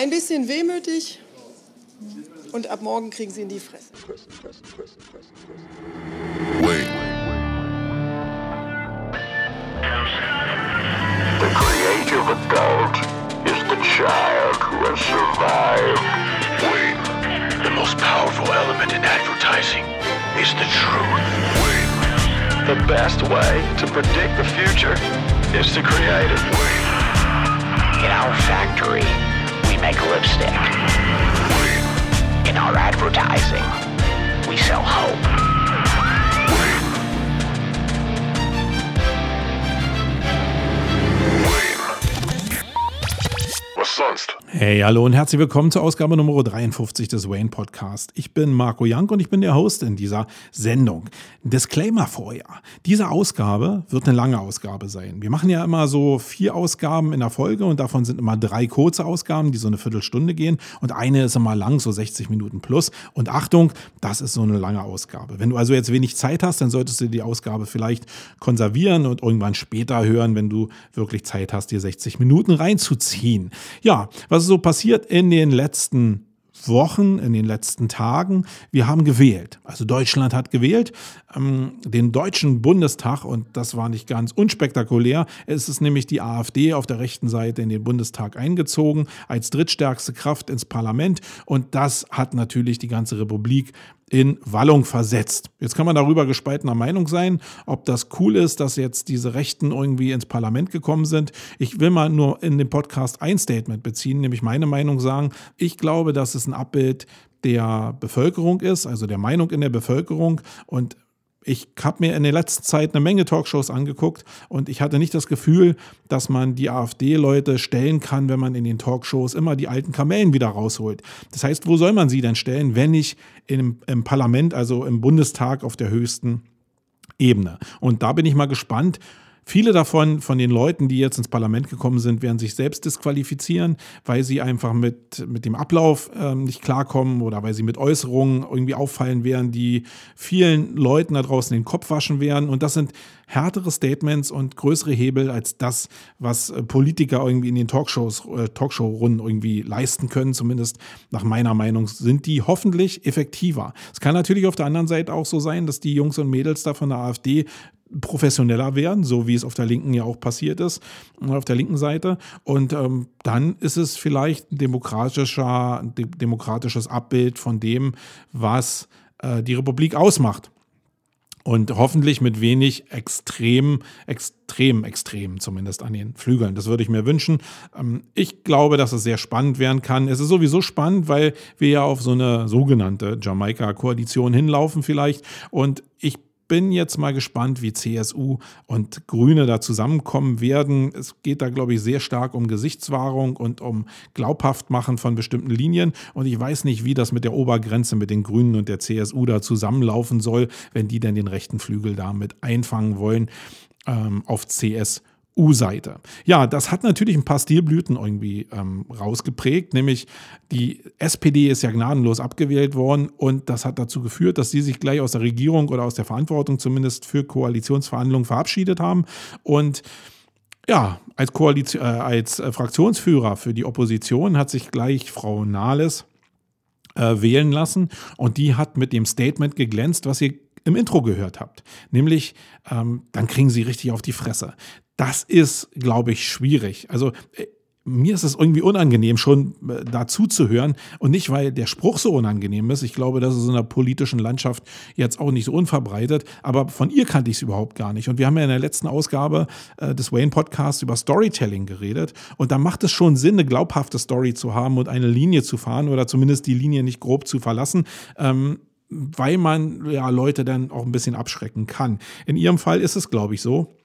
Ein bisschen wehmütig und ab morgen kriegen sie in die Fresse. Wait. The creative adult is the child who has survived. Wait. The most powerful element in advertising is the truth. Wait. The best way to predict the future is to create it. Wait. In our factory, make lipstick. In our advertising, we sell hope. Sonst? Hey, hallo und herzlich willkommen zur Ausgabe Nummer 53 des Wayne Podcast. Ich bin Marco Young und ich bin der Host in dieser Sendung. Disclaimer vorher. Diese Ausgabe wird eine lange Ausgabe sein. Wir machen ja immer so vier Ausgaben in der Folge und davon sind immer drei kurze Ausgaben, die so eine Viertelstunde gehen und eine ist immer lang, so 60 Minuten plus. Und Achtung, das ist so eine lange Ausgabe. Wenn du also jetzt wenig Zeit hast, dann solltest du die Ausgabe vielleicht konservieren und irgendwann später hören, wenn du wirklich Zeit hast, dir 60 Minuten reinzuziehen. Ja, was ist so passiert in den letzten Wochen, in den letzten Tagen. Wir haben gewählt. Also Deutschland hat gewählt, ähm, den Deutschen Bundestag und das war nicht ganz unspektakulär. Es ist nämlich die AfD auf der rechten Seite in den Bundestag eingezogen als drittstärkste Kraft ins Parlament und das hat natürlich die ganze Republik in Wallung versetzt. Jetzt kann man darüber gespaltener Meinung sein, ob das cool ist, dass jetzt diese Rechten irgendwie ins Parlament gekommen sind. Ich will mal nur in dem Podcast ein Statement beziehen, nämlich meine Meinung sagen. Ich glaube, dass es ein Abbild der Bevölkerung ist, also der Meinung in der Bevölkerung und ich habe mir in der letzten Zeit eine Menge Talkshows angeguckt und ich hatte nicht das Gefühl, dass man die AfD-Leute stellen kann, wenn man in den Talkshows immer die alten Kamellen wieder rausholt. Das heißt, wo soll man sie denn stellen, wenn nicht im, im Parlament, also im Bundestag auf der höchsten Ebene? Und da bin ich mal gespannt, Viele davon, von den Leuten, die jetzt ins Parlament gekommen sind, werden sich selbst disqualifizieren, weil sie einfach mit, mit dem Ablauf äh, nicht klarkommen oder weil sie mit Äußerungen irgendwie auffallen werden, die vielen Leuten da draußen den Kopf waschen werden. Und das sind härtere Statements und größere Hebel als das, was äh, Politiker irgendwie in den Talkshows, äh, Talkshow-Runden irgendwie leisten können. Zumindest nach meiner Meinung sind die hoffentlich effektiver. Es kann natürlich auf der anderen Seite auch so sein, dass die Jungs und Mädels da von der AfD professioneller werden, so wie es auf der Linken ja auch passiert ist, auf der linken Seite. Und ähm, dann ist es vielleicht ein demokratischer, demokratisches Abbild von dem, was äh, die Republik ausmacht. Und hoffentlich mit wenig extrem, extrem, extrem zumindest an den Flügeln. Das würde ich mir wünschen. Ähm, ich glaube, dass es sehr spannend werden kann. Es ist sowieso spannend, weil wir ja auf so eine sogenannte Jamaika-Koalition hinlaufen vielleicht. Und ich bin jetzt mal gespannt, wie CSU und Grüne da zusammenkommen werden. Es geht da, glaube ich, sehr stark um Gesichtswahrung und um Glaubhaftmachen von bestimmten Linien. Und ich weiß nicht, wie das mit der Obergrenze mit den Grünen und der CSU da zusammenlaufen soll, wenn die denn den rechten Flügel damit einfangen wollen ähm, auf CSU. U-Seite. Ja, das hat natürlich ein paar Stilblüten irgendwie ähm, rausgeprägt, nämlich die SPD ist ja gnadenlos abgewählt worden und das hat dazu geführt, dass sie sich gleich aus der Regierung oder aus der Verantwortung zumindest für Koalitionsverhandlungen verabschiedet haben und ja, als, Koalition, äh, als äh, Fraktionsführer für die Opposition hat sich gleich Frau Nahles äh, wählen lassen und die hat mit dem Statement geglänzt, was ihr im Intro gehört habt. Nämlich, ähm, dann kriegen sie richtig auf die Fresse das ist, glaube ich, schwierig. Also äh, mir ist es irgendwie unangenehm, schon äh, dazu zu hören. Und nicht, weil der Spruch so unangenehm ist. Ich glaube, das ist in der politischen Landschaft jetzt auch nicht so unverbreitet. Aber von ihr kannte ich es überhaupt gar nicht. Und wir haben ja in der letzten Ausgabe äh, des Wayne Podcasts über Storytelling geredet. Und da macht es schon Sinn, eine glaubhafte Story zu haben und eine Linie zu fahren oder zumindest die Linie nicht grob zu verlassen. Ähm, weil man ja Leute dann auch ein bisschen abschrecken kann. In ihrem Fall ist es, glaube ich, so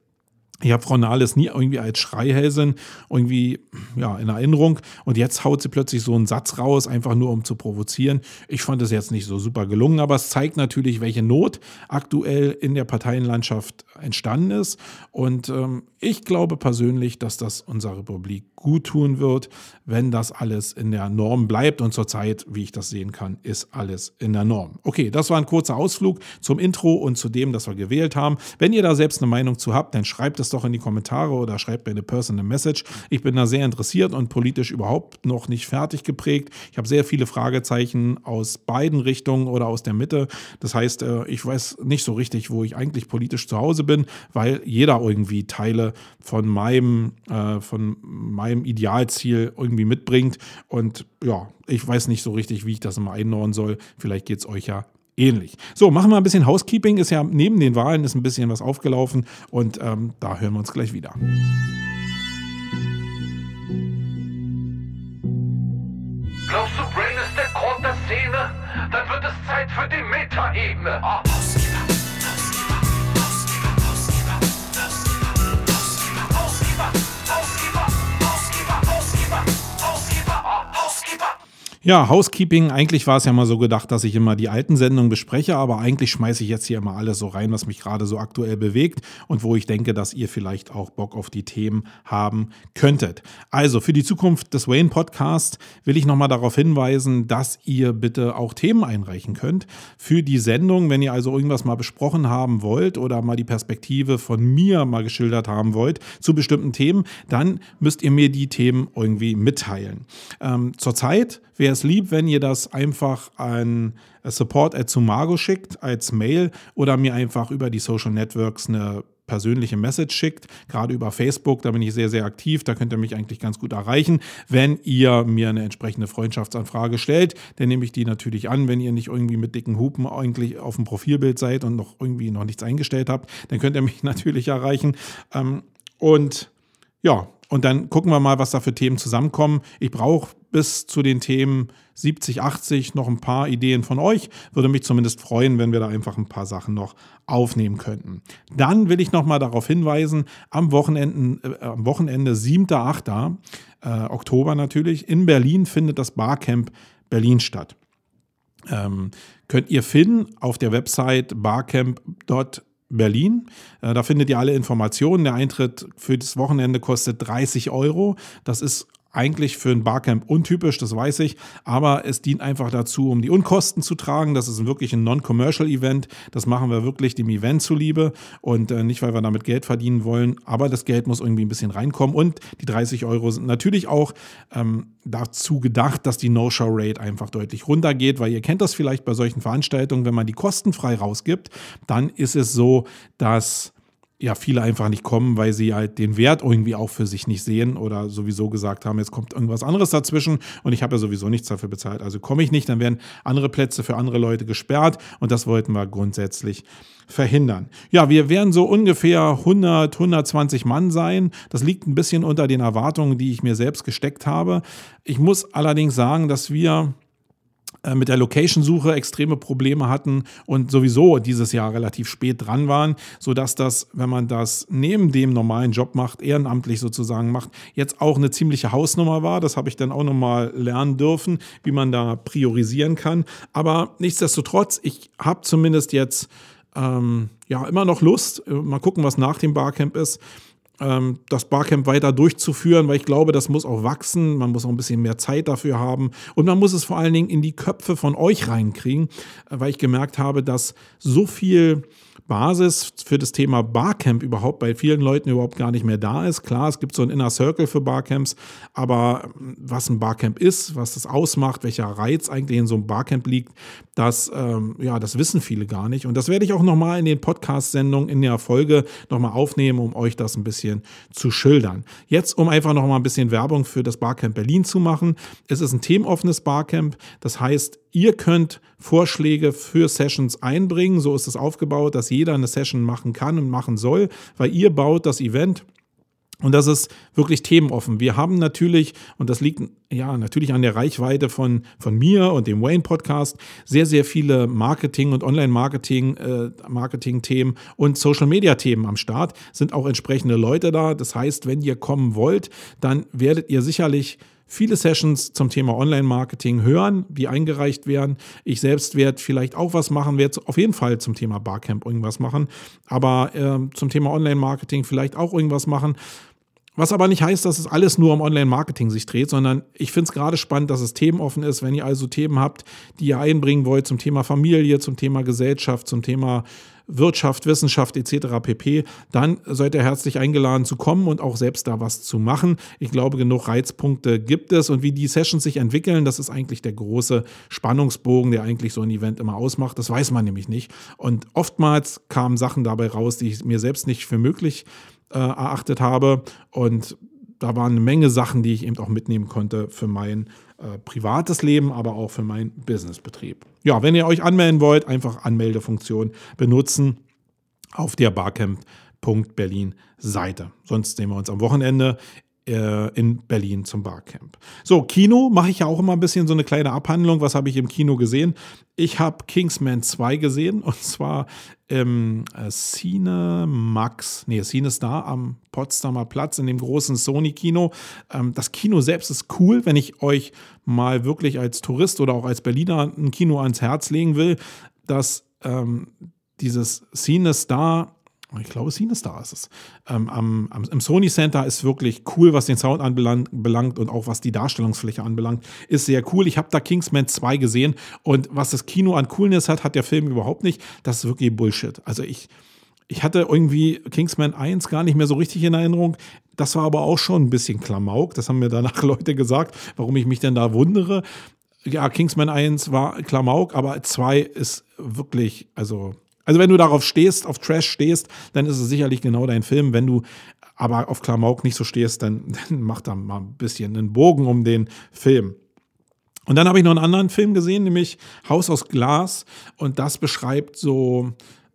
ich habe Frau Nahles nie irgendwie als Schreihälsin irgendwie ja, in Erinnerung und jetzt haut sie plötzlich so einen Satz raus, einfach nur um zu provozieren. Ich fand es jetzt nicht so super gelungen, aber es zeigt natürlich, welche Not aktuell in der Parteienlandschaft entstanden ist. Und ähm, ich glaube persönlich, dass das unserer Republik gut tun wird, wenn das alles in der Norm bleibt. Und zurzeit, wie ich das sehen kann, ist alles in der Norm. Okay, das war ein kurzer Ausflug zum Intro und zu dem, das wir gewählt haben. Wenn ihr da selbst eine Meinung zu habt, dann schreibt es es doch in die Kommentare oder schreibt mir eine Personal Message. Ich bin da sehr interessiert und politisch überhaupt noch nicht fertig geprägt. Ich habe sehr viele Fragezeichen aus beiden Richtungen oder aus der Mitte. Das heißt, äh, ich weiß nicht so richtig, wo ich eigentlich politisch zu Hause bin, weil jeder irgendwie Teile von meinem, äh, von meinem Idealziel irgendwie mitbringt. Und ja, ich weiß nicht so richtig, wie ich das immer einordnen soll. Vielleicht geht es euch ja ähnlich. So, machen wir ein bisschen Housekeeping. Ist ja neben den Wahlen ist ein bisschen was aufgelaufen und ähm, da hören wir uns gleich wieder. Glaubst du, Brain ist der Grund der Szene? Dann wird es Zeit für die Metaebene. Ah. Ja, Housekeeping, eigentlich war es ja mal so gedacht, dass ich immer die alten Sendungen bespreche, aber eigentlich schmeiße ich jetzt hier immer alles so rein, was mich gerade so aktuell bewegt und wo ich denke, dass ihr vielleicht auch Bock auf die Themen haben könntet. Also für die Zukunft des Wayne Podcasts will ich nochmal darauf hinweisen, dass ihr bitte auch Themen einreichen könnt für die Sendung. Wenn ihr also irgendwas mal besprochen haben wollt oder mal die Perspektive von mir mal geschildert haben wollt zu bestimmten Themen, dann müsst ihr mir die Themen irgendwie mitteilen. Ähm, zurzeit wäre es lieb, wenn ihr das einfach an support at Sumago schickt als Mail oder mir einfach über die Social Networks eine persönliche Message schickt, gerade über Facebook, da bin ich sehr, sehr aktiv, da könnt ihr mich eigentlich ganz gut erreichen. Wenn ihr mir eine entsprechende Freundschaftsanfrage stellt, dann nehme ich die natürlich an. Wenn ihr nicht irgendwie mit dicken Hupen eigentlich auf dem Profilbild seid und noch irgendwie noch nichts eingestellt habt, dann könnt ihr mich natürlich erreichen. Ähm, und ja, und dann gucken wir mal, was da für Themen zusammenkommen. Ich brauche bis zu den Themen 70, 80 noch ein paar Ideen von euch. Würde mich zumindest freuen, wenn wir da einfach ein paar Sachen noch aufnehmen könnten. Dann will ich noch mal darauf hinweisen, am, Wochenenden, äh, am Wochenende 7. 8. Äh, Oktober natürlich, in Berlin findet das Barcamp Berlin statt. Ähm, könnt ihr finden auf der Website barcamp.de Berlin. Äh, da findet ihr alle Informationen. Der Eintritt für das Wochenende kostet 30 Euro. Das ist eigentlich für ein Barcamp untypisch, das weiß ich, aber es dient einfach dazu, um die Unkosten zu tragen. Das ist wirklich ein Non-Commercial-Event. Das machen wir wirklich dem Event zuliebe und äh, nicht, weil wir damit Geld verdienen wollen, aber das Geld muss irgendwie ein bisschen reinkommen und die 30 Euro sind natürlich auch ähm, dazu gedacht, dass die No-Show-Rate einfach deutlich runtergeht, weil ihr kennt das vielleicht bei solchen Veranstaltungen, wenn man die kostenfrei rausgibt, dann ist es so, dass ja viele einfach nicht kommen, weil sie halt den Wert irgendwie auch für sich nicht sehen oder sowieso gesagt haben, jetzt kommt irgendwas anderes dazwischen und ich habe ja sowieso nichts dafür bezahlt. Also komme ich nicht, dann werden andere Plätze für andere Leute gesperrt und das wollten wir grundsätzlich verhindern. Ja, wir werden so ungefähr 100, 120 Mann sein. Das liegt ein bisschen unter den Erwartungen, die ich mir selbst gesteckt habe. Ich muss allerdings sagen, dass wir mit der Location-Suche extreme Probleme hatten und sowieso dieses Jahr relativ spät dran waren, sodass das, wenn man das neben dem normalen Job macht, ehrenamtlich sozusagen macht, jetzt auch eine ziemliche Hausnummer war. Das habe ich dann auch nochmal lernen dürfen, wie man da priorisieren kann. Aber nichtsdestotrotz, ich habe zumindest jetzt ähm, ja immer noch Lust. Äh, mal gucken, was nach dem Barcamp ist das Barcamp weiter durchzuführen, weil ich glaube, das muss auch wachsen. Man muss auch ein bisschen mehr Zeit dafür haben. Und man muss es vor allen Dingen in die Köpfe von euch reinkriegen, äh, weil ich gemerkt habe, dass so viel Basis für das Thema Barcamp überhaupt bei vielen Leuten überhaupt gar nicht mehr da ist. Klar, es gibt so ein Inner Circle für Barcamps, aber ähm, was ein Barcamp ist, was das ausmacht, welcher Reiz eigentlich in so einem Barcamp liegt, das, ähm, ja, das wissen viele gar nicht. Und das werde ich auch nochmal in den Podcast-Sendungen in der Folge nochmal aufnehmen, um euch das ein bisschen zu schildern. Jetzt, um einfach nochmal ein bisschen Werbung für das Barcamp Berlin zu machen. Es ist ein themenoffenes Barcamp. Das heißt, Ihr könnt Vorschläge für Sessions einbringen. So ist es aufgebaut, dass jeder eine Session machen kann und machen soll, weil ihr baut das Event. Und das ist wirklich themenoffen. Wir haben natürlich, und das liegt ja natürlich an der Reichweite von, von mir und dem Wayne Podcast, sehr, sehr viele Marketing- und Online-Marketing, äh, und Social-Media-Themen am Start. Sind auch entsprechende Leute da. Das heißt, wenn ihr kommen wollt, dann werdet ihr sicherlich viele Sessions zum Thema Online-Marketing hören, die eingereicht werden. Ich selbst werde vielleicht auch was machen, werde auf jeden Fall zum Thema Barcamp irgendwas machen, aber äh, zum Thema Online-Marketing vielleicht auch irgendwas machen. Was aber nicht heißt, dass es alles nur um Online-Marketing sich dreht, sondern ich finde es gerade spannend, dass es themenoffen ist. Wenn ihr also Themen habt, die ihr einbringen wollt zum Thema Familie, zum Thema Gesellschaft, zum Thema Wirtschaft, Wissenschaft etc. pp., dann seid ihr herzlich eingeladen zu kommen und auch selbst da was zu machen. Ich glaube, genug Reizpunkte gibt es und wie die Sessions sich entwickeln, das ist eigentlich der große Spannungsbogen, der eigentlich so ein Event immer ausmacht. Das weiß man nämlich nicht. Und oftmals kamen Sachen dabei raus, die ich mir selbst nicht für möglich äh, erachtet habe. Und da waren eine Menge Sachen, die ich eben auch mitnehmen konnte für mein äh, privates Leben, aber auch für meinen Businessbetrieb. Ja, wenn ihr euch anmelden wollt, einfach Anmeldefunktion benutzen auf der Barcamp.berlin Seite. Sonst sehen wir uns am Wochenende äh, in Berlin zum Barcamp. So, Kino mache ich ja auch immer ein bisschen so eine kleine Abhandlung. Was habe ich im Kino gesehen? Ich habe Kingsman 2 gesehen und zwar im äh, Cine Max, nee, Cine Star am Potsdamer Platz in dem großen Sony-Kino. Ähm, das Kino selbst ist cool, wenn ich euch mal wirklich als Tourist oder auch als Berliner ein Kino ans Herz legen will, dass ähm, dieses Cine Star ich glaube, Cinestar ist es. Ähm, am, Im Sony Center ist wirklich cool, was den Sound anbelangt und auch was die Darstellungsfläche anbelangt. Ist sehr cool. Ich habe da Kingsman 2 gesehen und was das Kino an Coolness hat, hat der Film überhaupt nicht. Das ist wirklich Bullshit. Also ich, ich hatte irgendwie Kingsman 1 gar nicht mehr so richtig in Erinnerung. Das war aber auch schon ein bisschen Klamauk. Das haben mir danach Leute gesagt, warum ich mich denn da wundere. Ja, Kingsman 1 war Klamauk, aber 2 ist wirklich, also also wenn du darauf stehst, auf Trash stehst, dann ist es sicherlich genau dein Film. Wenn du aber auf Klamauk nicht so stehst, dann, dann mach da mal ein bisschen einen Bogen um den Film. Und dann habe ich noch einen anderen Film gesehen, nämlich Haus aus Glas. Und das beschreibt so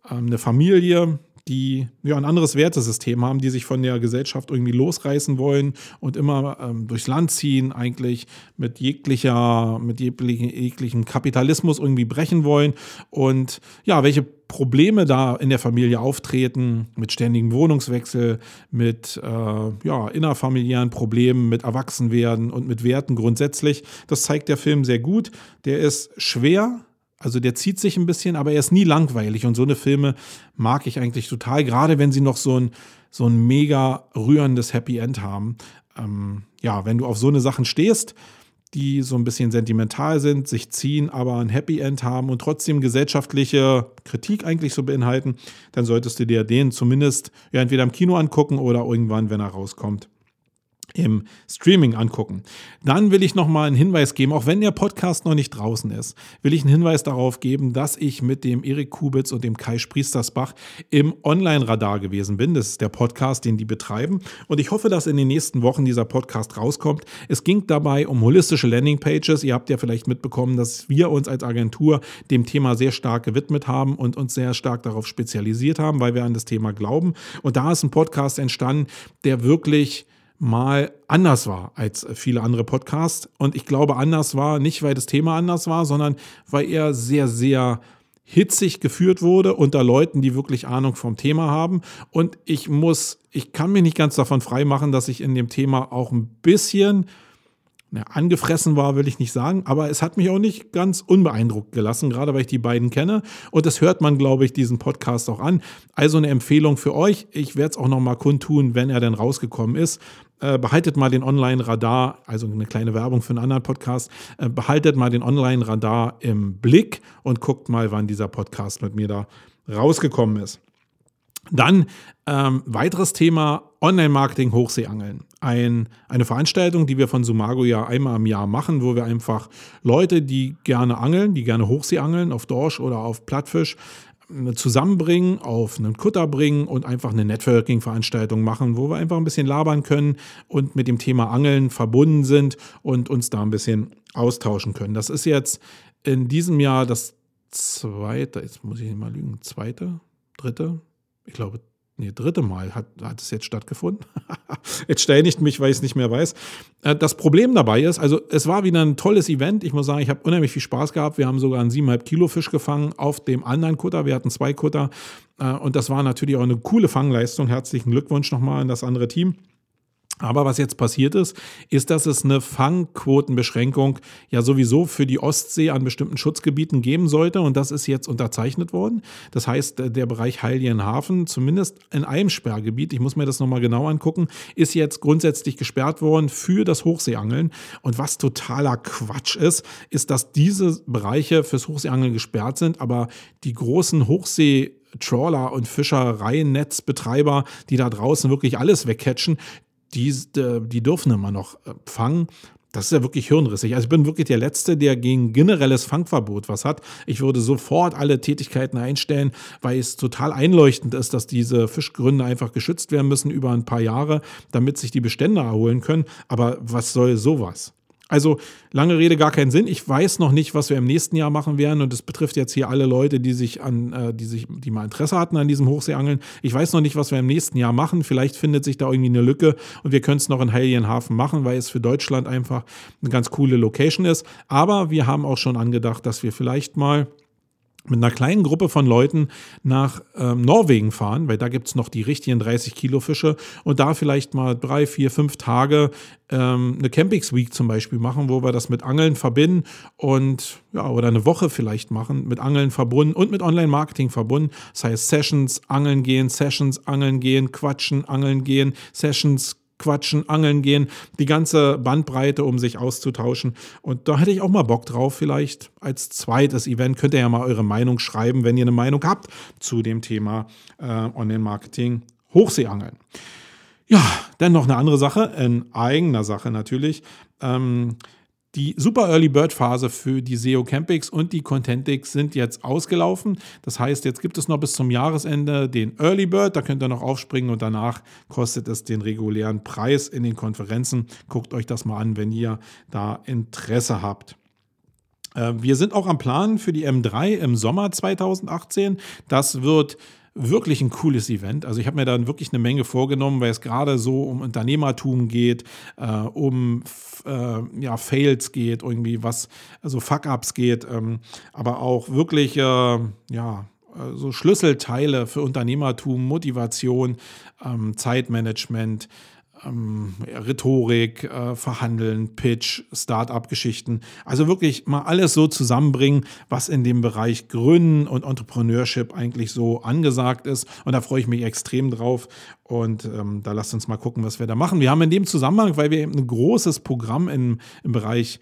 ähm, eine Familie, die ja ein anderes Wertesystem haben, die sich von der Gesellschaft irgendwie losreißen wollen und immer ähm, durchs Land ziehen, eigentlich mit jeglicher, mit jeglichen, Kapitalismus irgendwie brechen wollen. Und ja, welche Probleme da in der Familie auftreten, mit ständigem Wohnungswechsel, mit äh, ja, innerfamiliären Problemen, mit Erwachsenwerden und mit Werten grundsätzlich. Das zeigt der Film sehr gut. Der ist schwer, also der zieht sich ein bisschen, aber er ist nie langweilig. Und so eine Filme mag ich eigentlich total, gerade wenn sie noch so ein, so ein mega rührendes Happy End haben. Ähm, ja, wenn du auf so eine Sachen stehst, die so ein bisschen sentimental sind, sich ziehen, aber ein Happy End haben und trotzdem gesellschaftliche Kritik eigentlich so beinhalten, dann solltest du dir den zumindest ja, entweder im Kino angucken oder irgendwann, wenn er rauskommt, im Streaming angucken. Dann will ich noch mal einen Hinweis geben, auch wenn der Podcast noch nicht draußen ist, will ich einen Hinweis darauf geben, dass ich mit dem Erik Kubitz und dem Kai Spriestersbach im Online-Radar gewesen bin. Das ist der Podcast, den die betreiben. Und ich hoffe, dass in den nächsten Wochen dieser Podcast rauskommt. Es ging dabei um holistische Landingpages. Ihr habt ja vielleicht mitbekommen, dass wir uns als Agentur dem Thema sehr stark gewidmet haben und uns sehr stark darauf spezialisiert haben, weil wir an das Thema glauben. Und da ist ein Podcast entstanden, der wirklich mal anders war als viele andere Podcasts. Und ich glaube, anders war nicht, weil das Thema anders war, sondern weil er sehr, sehr hitzig geführt wurde unter Leuten, die wirklich Ahnung vom Thema haben. Und ich muss, ich kann mich nicht ganz davon freimachen, dass ich in dem Thema auch ein bisschen na, angefressen war, will ich nicht sagen, aber es hat mich auch nicht ganz unbeeindruckt gelassen, gerade weil ich die beiden kenne. Und das hört man, glaube ich, diesen Podcast auch an. Also eine Empfehlung für euch. Ich werde es auch nochmal kundtun, wenn er denn rausgekommen ist. Äh, behaltet mal den Online-Radar, also eine kleine Werbung für einen anderen Podcast, äh, behaltet mal den Online-Radar im Blick und guckt mal, wann dieser Podcast mit mir da rausgekommen ist. Dann ähm, weiteres Thema Online-Marketing Hochseeangeln. Ein, eine Veranstaltung, die wir von Sumago ja einmal im Jahr machen, wo wir einfach Leute, die gerne angeln, die gerne Hochseeangeln auf Dorsch oder auf Plattfisch, zusammenbringen, auf einen Kutter bringen und einfach eine Networking-Veranstaltung machen, wo wir einfach ein bisschen labern können und mit dem Thema Angeln verbunden sind und uns da ein bisschen austauschen können. Das ist jetzt in diesem Jahr das zweite, jetzt muss ich mal lügen, zweite, dritte, ich glaube nee, dritte Mal hat, hat es jetzt stattgefunden. jetzt ich mich, weil ich es nicht mehr weiß. Äh, das Problem dabei ist, also es war wieder ein tolles Event. Ich muss sagen, ich habe unheimlich viel Spaß gehabt. Wir haben sogar einen 7,5 Kilo Fisch gefangen auf dem anderen Kutter. Wir hatten zwei Kutter äh, und das war natürlich auch eine coole Fangleistung. Herzlichen Glückwunsch nochmal an das andere Team. Aber was jetzt passiert ist, ist, dass es eine Fangquotenbeschränkung ja sowieso für die Ostsee an bestimmten Schutzgebieten geben sollte. Und das ist jetzt unterzeichnet worden. Das heißt, der Bereich Heiligenhafen, zumindest in einem Sperrgebiet, ich muss mir das nochmal genau angucken, ist jetzt grundsätzlich gesperrt worden für das Hochseeangeln. Und was totaler Quatsch ist, ist, dass diese Bereiche fürs Hochseeangeln gesperrt sind, aber die großen Hochsee Trawler und Fischereinetzbetreiber, die da draußen wirklich alles wegcatchen, die, äh, die dürfen immer noch äh, fangen. Das ist ja wirklich hirnrissig. Also ich bin wirklich der Letzte, der gegen generelles Fangverbot was hat. Ich würde sofort alle Tätigkeiten einstellen, weil es total einleuchtend ist, dass diese Fischgründe einfach geschützt werden müssen über ein paar Jahre, damit sich die Bestände erholen können. Aber was soll sowas? Also lange Rede, gar keinen Sinn. Ich weiß noch nicht, was wir im nächsten Jahr machen werden. Und das betrifft jetzt hier alle Leute, die sich an, äh, die sich, die mal Interesse hatten an diesem Hochseeangeln. Ich weiß noch nicht, was wir im nächsten Jahr machen. Vielleicht findet sich da irgendwie eine Lücke und wir können es noch in Heiligenhafen machen, weil es für Deutschland einfach eine ganz coole Location ist. Aber wir haben auch schon angedacht, dass wir vielleicht mal mit einer kleinen Gruppe von Leuten nach ähm, Norwegen fahren, weil da gibt es noch die richtigen 30 Kilo Fische und da vielleicht mal drei, vier, fünf Tage ähm, eine Campings Week zum Beispiel machen, wo wir das mit Angeln verbinden und ja, oder eine Woche vielleicht machen, mit Angeln verbunden und mit Online-Marketing verbunden. Das heißt Sessions, Angeln gehen, Sessions, Angeln gehen, Quatschen, Angeln gehen, Sessions, quatschen, angeln gehen, die ganze Bandbreite, um sich auszutauschen. Und da hätte ich auch mal Bock drauf, vielleicht als zweites Event. Könnt ihr ja mal eure Meinung schreiben, wenn ihr eine Meinung habt zu dem Thema äh, Online-Marketing, Hochseeangeln. Ja, dann noch eine andere Sache, in eigener Sache natürlich. Ähm, die Super Early Bird Phase für die SEO Campix und die Contentix sind jetzt ausgelaufen. Das heißt, jetzt gibt es noch bis zum Jahresende den Early Bird. Da könnt ihr noch aufspringen und danach kostet es den regulären Preis in den Konferenzen. Guckt euch das mal an, wenn ihr da Interesse habt. Äh, wir sind auch am Plan für die M3 im Sommer 2018. Das wird wirklich ein cooles Event. Also ich habe mir da wirklich eine Menge vorgenommen, weil es gerade so um Unternehmertum geht, äh, um äh, ja, Fails geht, irgendwie was, also Fuck-Ups geht, ähm, aber auch wirklich, äh, ja, äh, so Schlüsselteile für Unternehmertum, Motivation, ähm, Zeitmanagement, ähm, Rhetorik, äh, Verhandeln, Pitch, Start-up-Geschichten. Also wirklich mal alles so zusammenbringen, was in dem Bereich Gründen und Entrepreneurship eigentlich so angesagt ist. Und da freue ich mich extrem drauf. Und ähm, da lasst uns mal gucken, was wir da machen. Wir haben in dem Zusammenhang, weil wir eben ein großes Programm im, im Bereich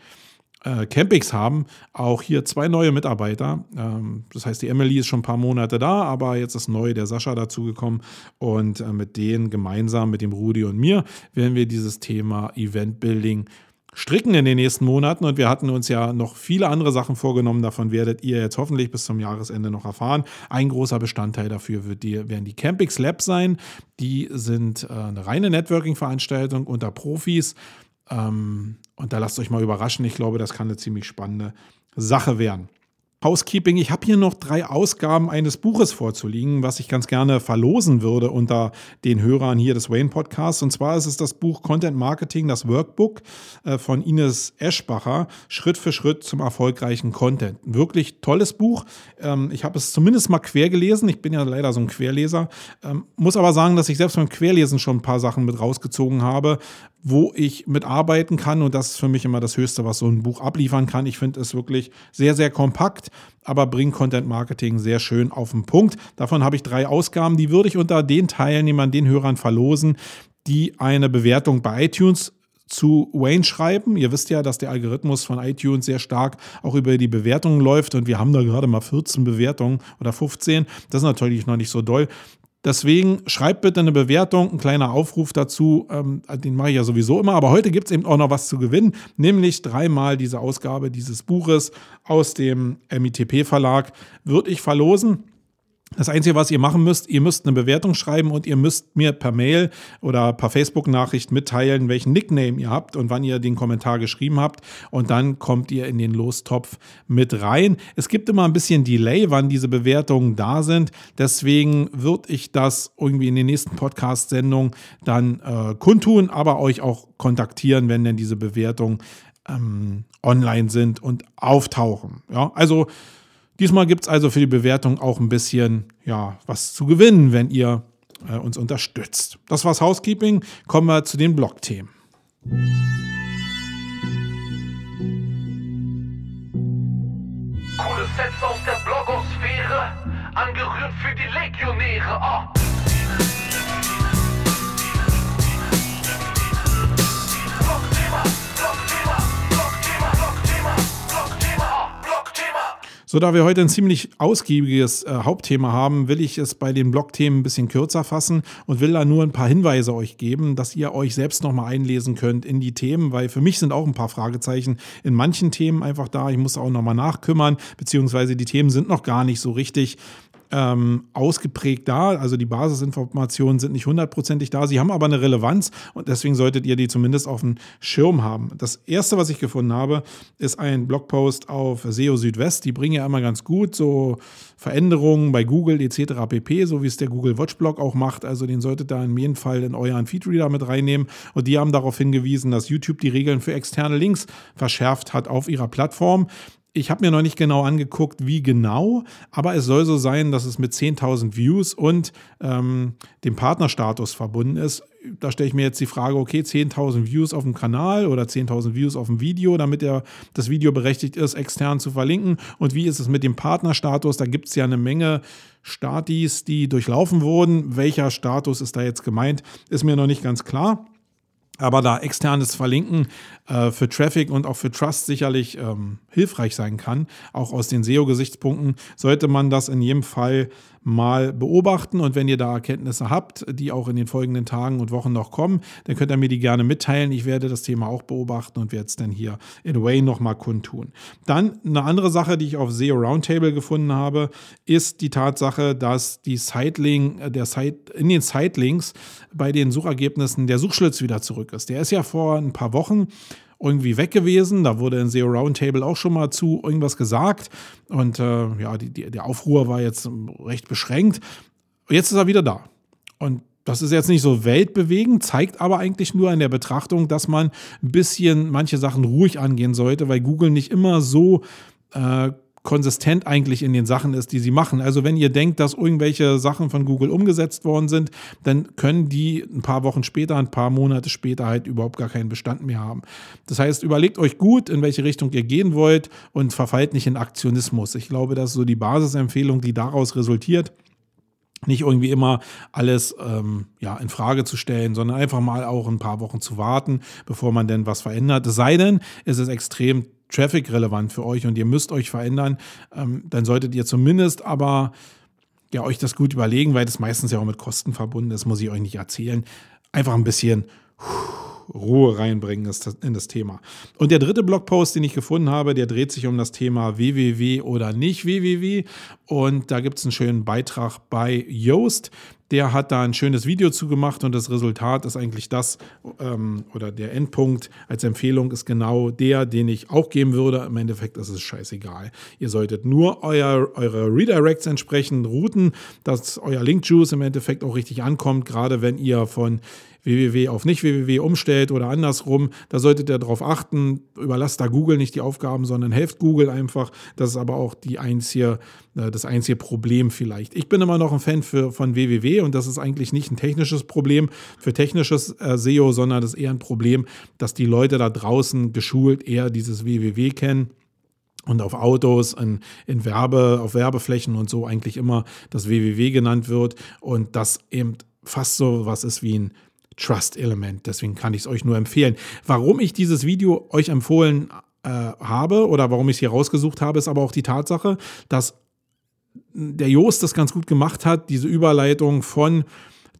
Campings haben, auch hier zwei neue Mitarbeiter. Ähm, das heißt, die Emily ist schon ein paar Monate da, aber jetzt ist neu der Sascha dazugekommen und äh, mit denen gemeinsam, mit dem Rudi und mir, werden wir dieses Thema Event Building stricken in den nächsten Monaten und wir hatten uns ja noch viele andere Sachen vorgenommen. Davon werdet ihr jetzt hoffentlich bis zum Jahresende noch erfahren. Ein großer Bestandteil dafür wird die, werden die Campings Labs sein. Die sind äh, eine reine Networking-Veranstaltung unter Profis. Ähm, und da lasst euch mal überraschen. Ich glaube, das kann eine ziemlich spannende Sache werden. Housekeeping. Ich habe hier noch drei Ausgaben eines Buches vorzulegen, was ich ganz gerne verlosen würde unter den Hörern hier des Wayne Podcasts. Und zwar ist es das Buch Content Marketing, das Workbook äh, von Ines Eschbacher, Schritt für Schritt zum erfolgreichen Content. Wirklich tolles Buch. Ähm, ich habe es zumindest mal quer gelesen. Ich bin ja leider so ein Querleser. Ähm, muss aber sagen, dass ich selbst beim Querlesen schon ein paar Sachen mit rausgezogen habe, wo ich mitarbeiten kann. Und das ist für mich immer das Höchste, was so ein Buch abliefern kann. Ich finde es wirklich sehr, sehr kompakt, aber bringt Content Marketing sehr schön auf den Punkt. Davon habe ich drei Ausgaben, die würde ich unter den Teilnehmern, den Hörern verlosen, die eine Bewertung bei iTunes zu Wayne schreiben. Ihr wisst ja, dass der Algorithmus von iTunes sehr stark auch über die Bewertungen läuft und wir haben da gerade mal 14 Bewertungen oder 15. Das ist natürlich noch nicht so doll. Deswegen schreibt bitte eine Bewertung, ein kleiner Aufruf dazu. Ähm, den mache ich ja sowieso immer. Aber heute gibt es eben auch noch was zu gewinnen, nämlich dreimal diese Ausgabe dieses Buches aus dem MITP-Verlag. Würde ich verlosen. Das Einzige, was ihr machen müsst, ihr müsst eine Bewertung schreiben und ihr müsst mir per Mail oder per Facebook-Nachricht mitteilen, welchen Nickname ihr habt und wann ihr den Kommentar geschrieben habt. Und dann kommt ihr in den Lostopf mit rein. Es gibt immer ein bisschen Delay, wann diese Bewertungen da sind. Deswegen würde ich das irgendwie in den nächsten Podcast-Sendungen dann äh, kundtun, aber euch auch kontaktieren, wenn denn diese Bewertungen ähm, online sind und auftauchen. Ja, also Diesmal gibt es also für die Bewertung auch ein bisschen ja, was zu gewinnen, wenn ihr äh, uns unterstützt. Das war's Housekeeping. Kommen wir zu den Blog-Themen. Coole Sets aus der Blogosphäre, angerührt für die Legionäre. Oh. So, da wir heute ein ziemlich ausgiebiges äh, Hauptthema haben, will ich es bei den Blogthemen ein bisschen kürzer fassen und will da nur ein paar Hinweise euch geben, dass ihr euch selbst nochmal einlesen könnt in die Themen, weil für mich sind auch ein paar Fragezeichen in manchen Themen einfach da. Ich muss auch nochmal nachkümmern, beziehungsweise die Themen sind noch gar nicht so richtig ähm, ausgeprägt da. Also die Basisinformationen sind nicht hundertprozentig da. Sie haben aber eine Relevanz und deswegen solltet ihr die zumindest auf dem Schirm haben. Das erste, was ich gefunden habe, ist ein Blogpost auf SEO Südwest. Die bringen ja immer ganz gut so Veränderungen bei Google etc. pp, so wie es der Google Watch Blog auch macht. Also den solltet ihr in jedem Fall in euren Feedreader mit reinnehmen. Und die haben darauf hingewiesen, dass YouTube die Regeln für externe Links verschärft hat auf ihrer Plattform. Ich habe mir noch nicht genau angeguckt, wie genau, aber es soll so sein, dass es mit 10.000 Views und ähm, dem Partnerstatus verbunden ist. Da stelle ich mir jetzt die Frage, okay, 10.000 Views auf dem Kanal oder 10.000 Views auf dem Video, damit er das Video berechtigt ist, extern zu verlinken. Und wie ist es mit dem Partnerstatus? Da gibt es ja eine Menge Statis, die durchlaufen wurden. Welcher Status ist da jetzt gemeint, ist mir noch nicht ganz klar. Aber da externes Verlinken äh, für Traffic und auch für Trust sicherlich ähm, hilfreich sein kann, auch aus den SEO-Gesichtspunkten, sollte man das in jedem Fall mal beobachten. Und wenn ihr da Erkenntnisse habt, die auch in den folgenden Tagen und Wochen noch kommen, dann könnt ihr mir die gerne mitteilen. Ich werde das Thema auch beobachten und werde es dann hier in Way nochmal kundtun. Dann eine andere Sache, die ich auf SEO Roundtable gefunden habe, ist die Tatsache, dass die Siteling, der Site, in den Sitelinks bei den Suchergebnissen der Suchschlitz wieder zurück ist. Der ist ja vor ein paar Wochen irgendwie weg gewesen. Da wurde in SEO Roundtable auch schon mal zu irgendwas gesagt. Und äh, ja, die, die, der Aufruhr war jetzt recht beschränkt. Jetzt ist er wieder da. Und das ist jetzt nicht so weltbewegend, zeigt aber eigentlich nur in der Betrachtung, dass man ein bisschen manche Sachen ruhig angehen sollte, weil Google nicht immer so äh, konsistent eigentlich in den Sachen ist, die sie machen. Also wenn ihr denkt, dass irgendwelche Sachen von Google umgesetzt worden sind, dann können die ein paar Wochen später, ein paar Monate später halt überhaupt gar keinen Bestand mehr haben. Das heißt, überlegt euch gut, in welche Richtung ihr gehen wollt und verfallt nicht in Aktionismus. Ich glaube, das ist so die Basisempfehlung, die daraus resultiert nicht irgendwie immer alles ähm, ja, in Frage zu stellen, sondern einfach mal auch ein paar Wochen zu warten, bevor man denn was verändert. Es sei denn, es ist extrem Traffic relevant für euch und ihr müsst euch verändern, ähm, dann solltet ihr zumindest aber ja, euch das gut überlegen, weil das meistens ja auch mit Kosten verbunden ist, muss ich euch nicht erzählen. Einfach ein bisschen Ruhe reinbringen in das Thema. Und der dritte Blogpost, den ich gefunden habe, der dreht sich um das Thema www oder nicht www. Und da gibt es einen schönen Beitrag bei Yoast. Der hat da ein schönes Video zugemacht und das Resultat ist eigentlich das, ähm, oder der Endpunkt als Empfehlung ist genau der, den ich auch geben würde. Im Endeffekt ist es scheißegal. Ihr solltet nur euer, eure Redirects entsprechend routen, dass euer Link-Juice im Endeffekt auch richtig ankommt, gerade wenn ihr von www auf nicht www umstellt oder andersrum. Da solltet ihr darauf achten. Überlasst da Google nicht die Aufgaben, sondern helft Google einfach. Das ist aber auch die einzige, äh, das einzige Problem vielleicht. Ich bin immer noch ein Fan für, von www und das ist eigentlich nicht ein technisches Problem für technisches äh, SEO, sondern das ist eher ein Problem, dass die Leute da draußen geschult eher dieses www kennen und auf Autos, in, in Werbe, auf Werbeflächen und so eigentlich immer das www genannt wird und das eben fast so was ist wie ein Trust-Element. Deswegen kann ich es euch nur empfehlen. Warum ich dieses Video euch empfohlen äh, habe oder warum ich es hier rausgesucht habe, ist aber auch die Tatsache, dass der Joost das ganz gut gemacht hat, diese Überleitung von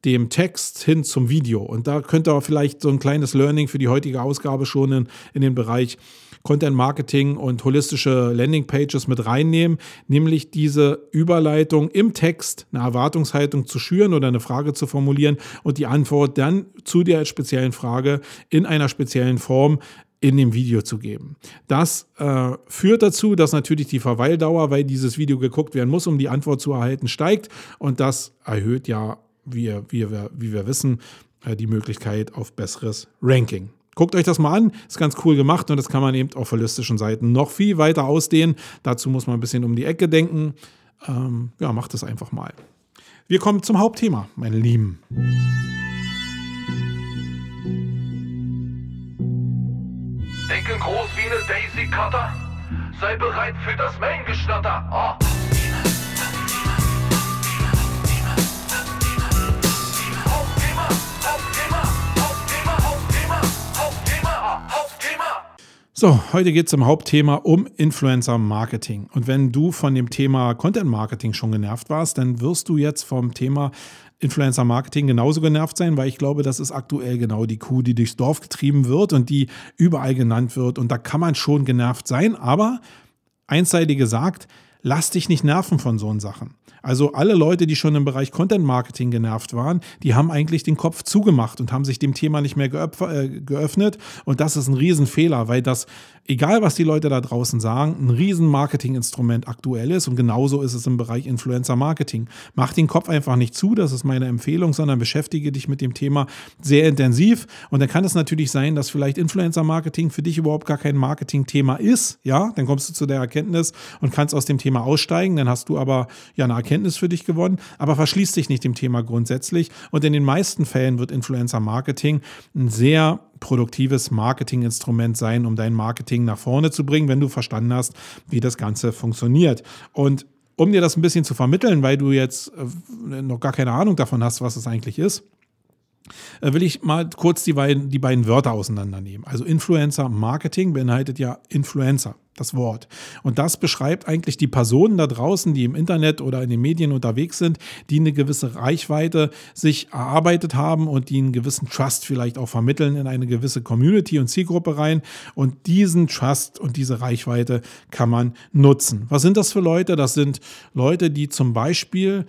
dem Text hin zum Video. Und da könnt ihr vielleicht so ein kleines Learning für die heutige Ausgabe schon in, in den Bereich Content Marketing und holistische Landing Pages mit reinnehmen, nämlich diese Überleitung im Text, eine Erwartungshaltung zu schüren oder eine Frage zu formulieren und die Antwort dann zu der speziellen Frage in einer speziellen Form in dem Video zu geben. Das äh, führt dazu, dass natürlich die Verweildauer, weil dieses Video geguckt werden muss, um die Antwort zu erhalten, steigt. Und das erhöht ja, wie, wie, wir, wie wir wissen, äh, die Möglichkeit auf besseres Ranking. Guckt euch das mal an, ist ganz cool gemacht und das kann man eben auf holistischen Seiten noch viel weiter ausdehnen. Dazu muss man ein bisschen um die Ecke denken. Ähm, ja, macht es einfach mal. Wir kommen zum Hauptthema, meine Lieben. Denken groß wie eine Daisy Cutter. Sei bereit für das Main-Geschnatter. Ah. So, heute geht es im Hauptthema um Influencer Marketing. Und wenn du von dem Thema Content Marketing schon genervt warst, dann wirst du jetzt vom Thema Influencer Marketing genauso genervt sein, weil ich glaube, das ist aktuell genau die Kuh, die durchs Dorf getrieben wird und die überall genannt wird. Und da kann man schon genervt sein, aber einseitig gesagt, lass dich nicht nerven von so Sachen. Also alle Leute, die schon im Bereich Content Marketing genervt waren, die haben eigentlich den Kopf zugemacht und haben sich dem Thema nicht mehr äh, geöffnet. Und das ist ein Riesenfehler, weil das, egal was die Leute da draußen sagen, ein riesen Marketinginstrument aktuell ist. Und genauso ist es im Bereich Influencer Marketing. Mach den Kopf einfach nicht zu, das ist meine Empfehlung, sondern beschäftige dich mit dem Thema sehr intensiv. Und dann kann es natürlich sein, dass vielleicht Influencer Marketing für dich überhaupt gar kein Marketing-Thema ist. Ja, dann kommst du zu der Erkenntnis und kannst aus dem Thema aussteigen. Dann hast du aber ja eine Erkenntnis für dich gewonnen, aber verschließt dich nicht dem Thema grundsätzlich. Und in den meisten Fällen wird Influencer Marketing ein sehr produktives Marketinginstrument sein, um dein Marketing nach vorne zu bringen, wenn du verstanden hast, wie das Ganze funktioniert. Und um dir das ein bisschen zu vermitteln, weil du jetzt äh, noch gar keine Ahnung davon hast, was es eigentlich ist, will ich mal kurz die beiden, die beiden Wörter auseinandernehmen. Also Influencer Marketing beinhaltet ja Influencer, das Wort. Und das beschreibt eigentlich die Personen da draußen, die im Internet oder in den Medien unterwegs sind, die eine gewisse Reichweite sich erarbeitet haben und die einen gewissen Trust vielleicht auch vermitteln in eine gewisse Community und Zielgruppe rein. Und diesen Trust und diese Reichweite kann man nutzen. Was sind das für Leute? Das sind Leute, die zum Beispiel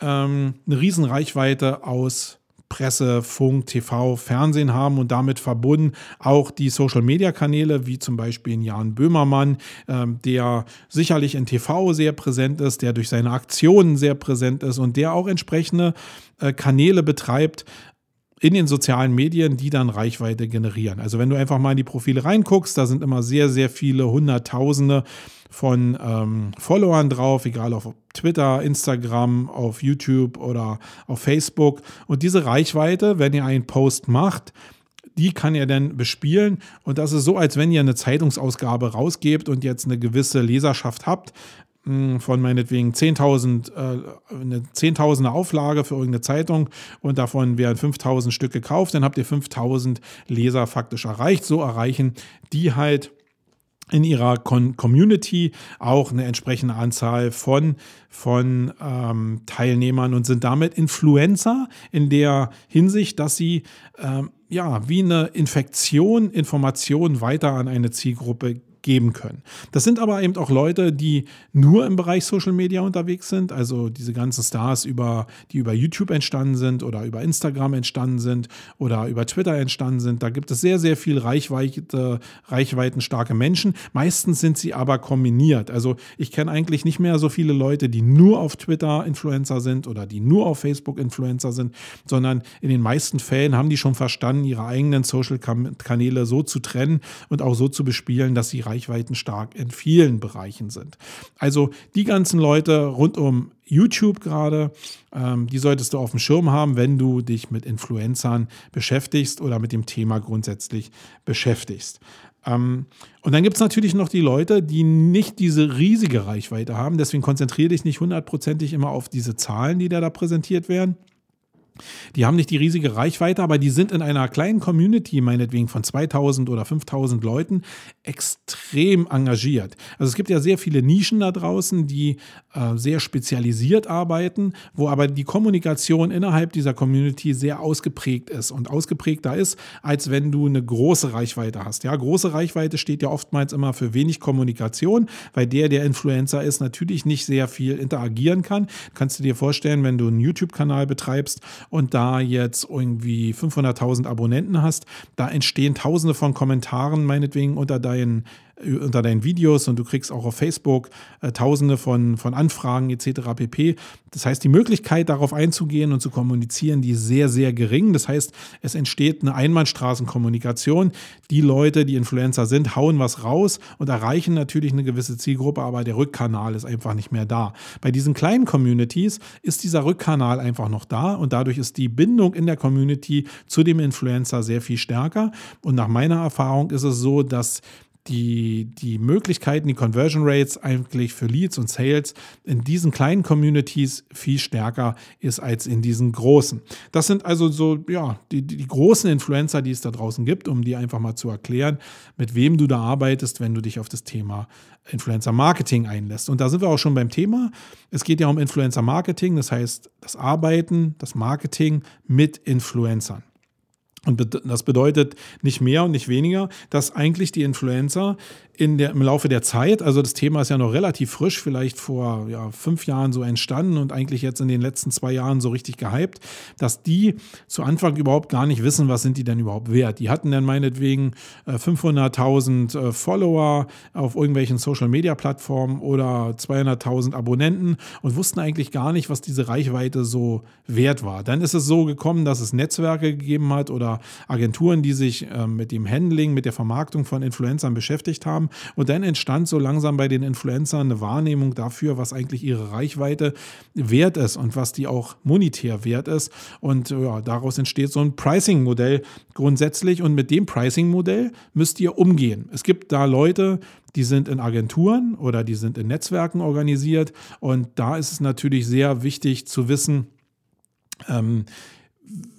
ähm, eine Riesenreichweite aus Presse, Funk, TV, Fernsehen haben und damit verbunden auch die Social-Media-Kanäle, wie zum Beispiel Jan Böhmermann, ähm, der sicherlich in TV sehr präsent ist, der durch seine Aktionen sehr präsent ist und der auch entsprechende äh, Kanäle betreibt, in den sozialen Medien, die dann Reichweite generieren. Also wenn du einfach mal in die Profile reinguckst, da sind immer sehr, sehr viele Hunderttausende von ähm, Followern drauf, egal auf Twitter, Instagram, auf YouTube oder auf Facebook. Und diese Reichweite, wenn ihr einen Post macht, die kann ihr dann bespielen. Und das ist so, als wenn ihr eine Zeitungsausgabe rausgebt und jetzt eine gewisse Leserschaft habt von meinetwegen 10.000, äh, eine 10.000er Auflage für irgendeine Zeitung und davon werden 5.000 Stück gekauft, dann habt ihr 5.000 Leser faktisch erreicht. So erreichen die halt in ihrer Con Community auch eine entsprechende Anzahl von, von ähm, Teilnehmern und sind damit Influencer in der Hinsicht, dass sie ähm, ja wie eine Infektion Informationen weiter an eine Zielgruppe geben können. Das sind aber eben auch Leute, die nur im Bereich Social Media unterwegs sind, also diese ganzen Stars, über, die über YouTube entstanden sind oder über Instagram entstanden sind oder über Twitter entstanden sind. Da gibt es sehr, sehr viel Reichweite, reichweitenstarke Menschen. Meistens sind sie aber kombiniert. Also ich kenne eigentlich nicht mehr so viele Leute, die nur auf Twitter Influencer sind oder die nur auf Facebook Influencer sind, sondern in den meisten Fällen haben die schon verstanden, ihre eigenen Social-Kanäle so zu trennen und auch so zu bespielen, dass sie Reichweiten stark in vielen Bereichen sind. Also die ganzen Leute rund um YouTube gerade, ähm, die solltest du auf dem Schirm haben, wenn du dich mit Influencern beschäftigst oder mit dem Thema grundsätzlich beschäftigst. Ähm, und dann gibt es natürlich noch die Leute, die nicht diese riesige Reichweite haben. Deswegen konzentriere dich nicht hundertprozentig immer auf diese Zahlen, die da, da präsentiert werden die haben nicht die riesige Reichweite, aber die sind in einer kleinen Community, meinetwegen von 2000 oder 5000 Leuten, extrem engagiert. Also es gibt ja sehr viele Nischen da draußen, die äh, sehr spezialisiert arbeiten, wo aber die Kommunikation innerhalb dieser Community sehr ausgeprägt ist und ausgeprägter ist, als wenn du eine große Reichweite hast. Ja, große Reichweite steht ja oftmals immer für wenig Kommunikation, weil der, der Influencer ist, natürlich nicht sehr viel interagieren kann. Kannst du dir vorstellen, wenn du einen YouTube-Kanal betreibst und da jetzt irgendwie 500.000 Abonnenten hast, da entstehen tausende von Kommentaren meinetwegen unter deinen unter deinen Videos und du kriegst auch auf Facebook äh, tausende von, von Anfragen etc. pp. Das heißt, die Möglichkeit, darauf einzugehen und zu kommunizieren, die ist sehr, sehr gering. Das heißt, es entsteht eine Einbahnstraßenkommunikation. Die Leute, die Influencer sind, hauen was raus und erreichen natürlich eine gewisse Zielgruppe, aber der Rückkanal ist einfach nicht mehr da. Bei diesen kleinen Communities ist dieser Rückkanal einfach noch da und dadurch ist die Bindung in der Community zu dem Influencer sehr viel stärker. Und nach meiner Erfahrung ist es so, dass die, die Möglichkeiten, die Conversion Rates eigentlich für Leads und Sales in diesen kleinen Communities viel stärker ist als in diesen großen. Das sind also so, ja, die, die großen Influencer, die es da draußen gibt, um die einfach mal zu erklären, mit wem du da arbeitest, wenn du dich auf das Thema Influencer Marketing einlässt. Und da sind wir auch schon beim Thema. Es geht ja um Influencer Marketing, das heißt das Arbeiten, das Marketing mit Influencern. Und das bedeutet nicht mehr und nicht weniger, dass eigentlich die Influencer in der, im Laufe der Zeit, also das Thema ist ja noch relativ frisch, vielleicht vor ja, fünf Jahren so entstanden und eigentlich jetzt in den letzten zwei Jahren so richtig gehypt, dass die zu Anfang überhaupt gar nicht wissen, was sind die denn überhaupt wert. Die hatten dann meinetwegen 500.000 äh, äh, Follower auf irgendwelchen Social-Media-Plattformen oder 200.000 Abonnenten und wussten eigentlich gar nicht, was diese Reichweite so wert war. Dann ist es so gekommen, dass es Netzwerke gegeben hat oder Agenturen, die sich äh, mit dem Handling, mit der Vermarktung von Influencern beschäftigt haben haben. Und dann entstand so langsam bei den Influencern eine Wahrnehmung dafür, was eigentlich ihre Reichweite wert ist und was die auch monetär wert ist. Und ja, daraus entsteht so ein Pricing-Modell grundsätzlich. Und mit dem Pricing-Modell müsst ihr umgehen. Es gibt da Leute, die sind in Agenturen oder die sind in Netzwerken organisiert. Und da ist es natürlich sehr wichtig zu wissen, ähm,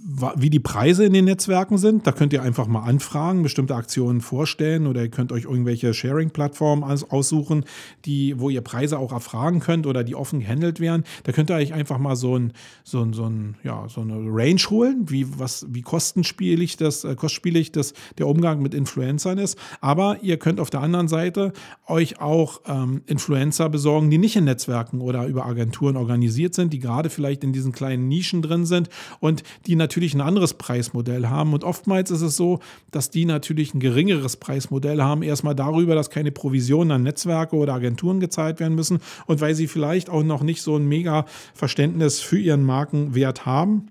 wie die Preise in den Netzwerken sind. Da könnt ihr einfach mal anfragen, bestimmte Aktionen vorstellen oder ihr könnt euch irgendwelche Sharing-Plattformen aussuchen, die, wo ihr Preise auch erfragen könnt oder die offen gehandelt werden. Da könnt ihr euch einfach mal so, ein, so, ein, so, ein, ja, so eine Range holen, wie, was, wie kostenspielig das, äh, kostspielig das, der Umgang mit Influencern ist. Aber ihr könnt auf der anderen Seite euch auch ähm, Influencer besorgen, die nicht in Netzwerken oder über Agenturen organisiert sind, die gerade vielleicht in diesen kleinen Nischen drin sind und die natürlich natürlich ein anderes Preismodell haben. Und oftmals ist es so, dass die natürlich ein geringeres Preismodell haben. Erstmal darüber, dass keine Provisionen an Netzwerke oder Agenturen gezahlt werden müssen und weil sie vielleicht auch noch nicht so ein mega Verständnis für ihren Markenwert haben.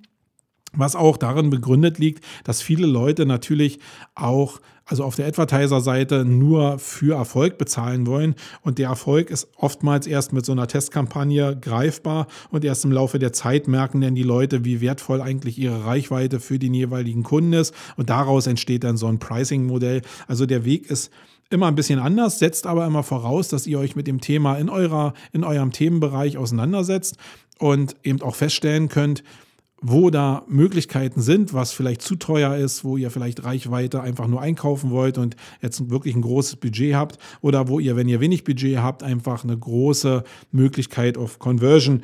Was auch darin begründet liegt, dass viele Leute natürlich auch also auf der Advertiser-Seite nur für Erfolg bezahlen wollen. Und der Erfolg ist oftmals erst mit so einer Testkampagne greifbar und erst im Laufe der Zeit merken dann die Leute, wie wertvoll eigentlich ihre Reichweite für den jeweiligen Kunden ist. Und daraus entsteht dann so ein Pricing-Modell. Also der Weg ist immer ein bisschen anders, setzt aber immer voraus, dass ihr euch mit dem Thema in, eurer, in eurem Themenbereich auseinandersetzt und eben auch feststellen könnt, wo da Möglichkeiten sind, was vielleicht zu teuer ist, wo ihr vielleicht Reichweite einfach nur einkaufen wollt und jetzt wirklich ein großes Budget habt oder wo ihr, wenn ihr wenig Budget habt, einfach eine große Möglichkeit auf Conversion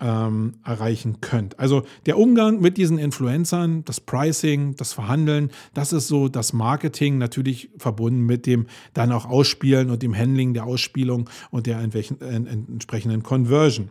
ähm, erreichen könnt. Also der Umgang mit diesen Influencern, das Pricing, das Verhandeln, das ist so das Marketing natürlich verbunden mit dem dann auch Ausspielen und dem Handling der Ausspielung und der entsprechenden Conversion.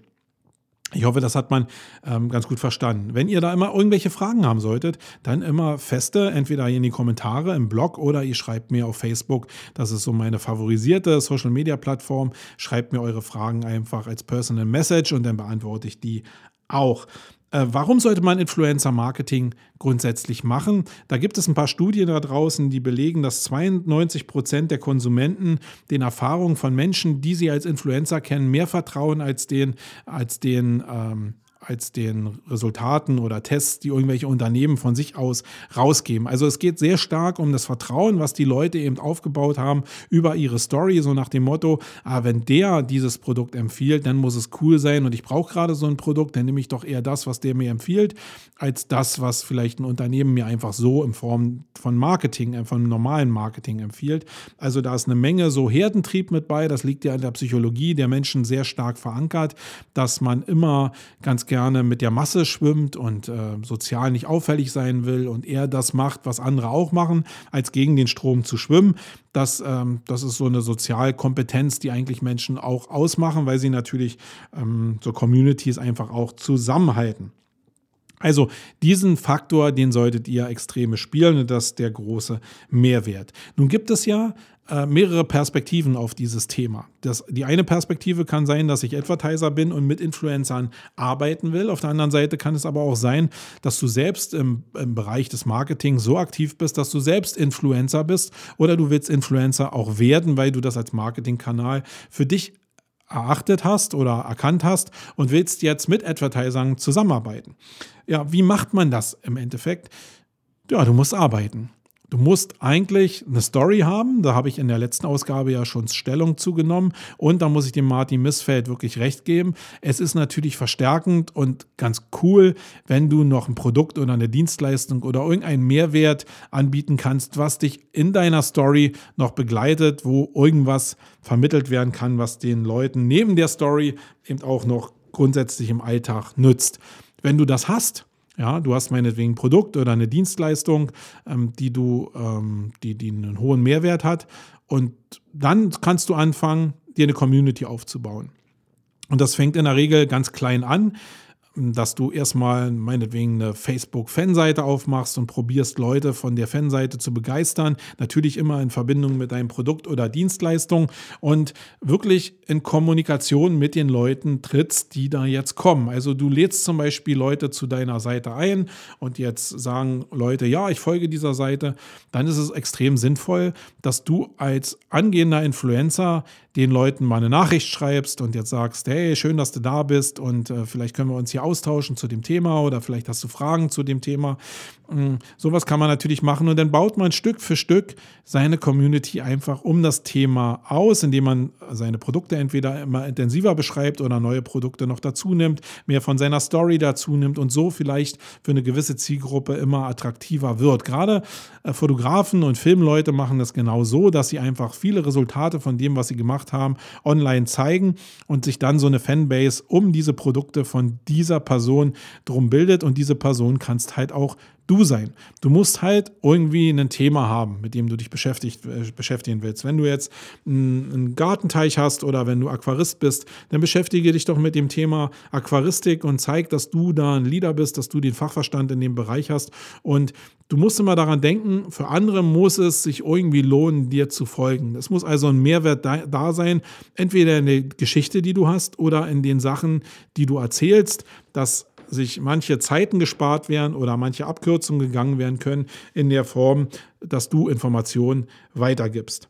Ich hoffe, das hat man ähm, ganz gut verstanden. Wenn ihr da immer irgendwelche Fragen haben solltet, dann immer feste, entweder in die Kommentare im Blog oder ihr schreibt mir auf Facebook. Das ist so meine favorisierte Social Media Plattform. Schreibt mir eure Fragen einfach als Personal Message und dann beantworte ich die auch. Äh, warum sollte man Influencer-Marketing grundsätzlich machen? Da gibt es ein paar Studien da draußen, die belegen, dass 92 Prozent der Konsumenten den Erfahrungen von Menschen, die sie als Influencer kennen, mehr vertrauen als den, als den ähm, als den Resultaten oder Tests, die irgendwelche Unternehmen von sich aus rausgeben. Also es geht sehr stark um das Vertrauen, was die Leute eben aufgebaut haben über ihre Story, so nach dem Motto, ah, wenn der dieses Produkt empfiehlt, dann muss es cool sein und ich brauche gerade so ein Produkt, dann nehme ich doch eher das, was der mir empfiehlt, als das, was vielleicht ein Unternehmen mir einfach so in Form von Marketing, äh, von normalen Marketing empfiehlt. Also da ist eine Menge so Herdentrieb mit bei, das liegt ja in der Psychologie der Menschen sehr stark verankert, dass man immer ganz gerne mit der Masse schwimmt und äh, sozial nicht auffällig sein will und eher das macht, was andere auch machen, als gegen den Strom zu schwimmen. Das, ähm, das ist so eine Sozialkompetenz, die eigentlich Menschen auch ausmachen, weil sie natürlich ähm, so Communities einfach auch zusammenhalten. Also diesen Faktor, den solltet ihr extrem spielen und das ist der große Mehrwert. Nun gibt es ja äh, mehrere Perspektiven auf dieses Thema. Das, die eine Perspektive kann sein, dass ich Advertiser bin und mit Influencern arbeiten will. Auf der anderen Seite kann es aber auch sein, dass du selbst im, im Bereich des Marketing so aktiv bist, dass du selbst Influencer bist oder du willst Influencer auch werden, weil du das als Marketingkanal für dich erachtet hast oder erkannt hast und willst jetzt mit Advertisern zusammenarbeiten. Ja, wie macht man das im Endeffekt? Ja, du musst arbeiten. Du musst eigentlich eine Story haben. Da habe ich in der letzten Ausgabe ja schon Stellung zugenommen. Und da muss ich dem Martin Missfeld wirklich recht geben. Es ist natürlich verstärkend und ganz cool, wenn du noch ein Produkt oder eine Dienstleistung oder irgendeinen Mehrwert anbieten kannst, was dich in deiner Story noch begleitet, wo irgendwas vermittelt werden kann, was den Leuten neben der Story eben auch noch grundsätzlich im Alltag nützt. Wenn du das hast, ja, du hast meinetwegen ein Produkt oder eine Dienstleistung, ähm, die du, ähm, die, die einen hohen Mehrwert hat. Und dann kannst du anfangen, dir eine Community aufzubauen. Und das fängt in der Regel ganz klein an dass du erstmal meinetwegen eine Facebook-Fanseite aufmachst und probierst, Leute von der Fanseite zu begeistern. Natürlich immer in Verbindung mit deinem Produkt oder Dienstleistung und wirklich in Kommunikation mit den Leuten trittst, die da jetzt kommen. Also du lädst zum Beispiel Leute zu deiner Seite ein und jetzt sagen Leute, ja, ich folge dieser Seite. Dann ist es extrem sinnvoll, dass du als angehender Influencer den Leuten mal eine Nachricht schreibst und jetzt sagst, hey, schön, dass du da bist und äh, vielleicht können wir uns hier austauschen zu dem Thema oder vielleicht hast du Fragen zu dem Thema. Ähm, sowas kann man natürlich machen und dann baut man Stück für Stück seine Community einfach um das Thema aus, indem man seine Produkte entweder immer intensiver beschreibt oder neue Produkte noch dazu nimmt, mehr von seiner Story dazu nimmt und so vielleicht für eine gewisse Zielgruppe immer attraktiver wird. Gerade äh, Fotografen und Filmleute machen das genau so, dass sie einfach viele Resultate von dem, was sie gemacht haben, online zeigen und sich dann so eine Fanbase um diese Produkte von dieser Person drum bildet und diese Person kannst halt auch du sein. Du musst halt irgendwie ein Thema haben, mit dem du dich beschäftigt, äh, beschäftigen willst. Wenn du jetzt einen Gartenteich hast oder wenn du Aquarist bist, dann beschäftige dich doch mit dem Thema Aquaristik und zeig, dass du da ein Leader bist, dass du den Fachverstand in dem Bereich hast. Und du musst immer daran denken, für andere muss es sich irgendwie lohnen, dir zu folgen. Es muss also ein Mehrwert da, da sein, entweder in der Geschichte, die du hast, oder in den Sachen, die du erzählst, dass sich manche Zeiten gespart werden oder manche Abkürzungen gegangen werden können in der Form, dass du Informationen weitergibst.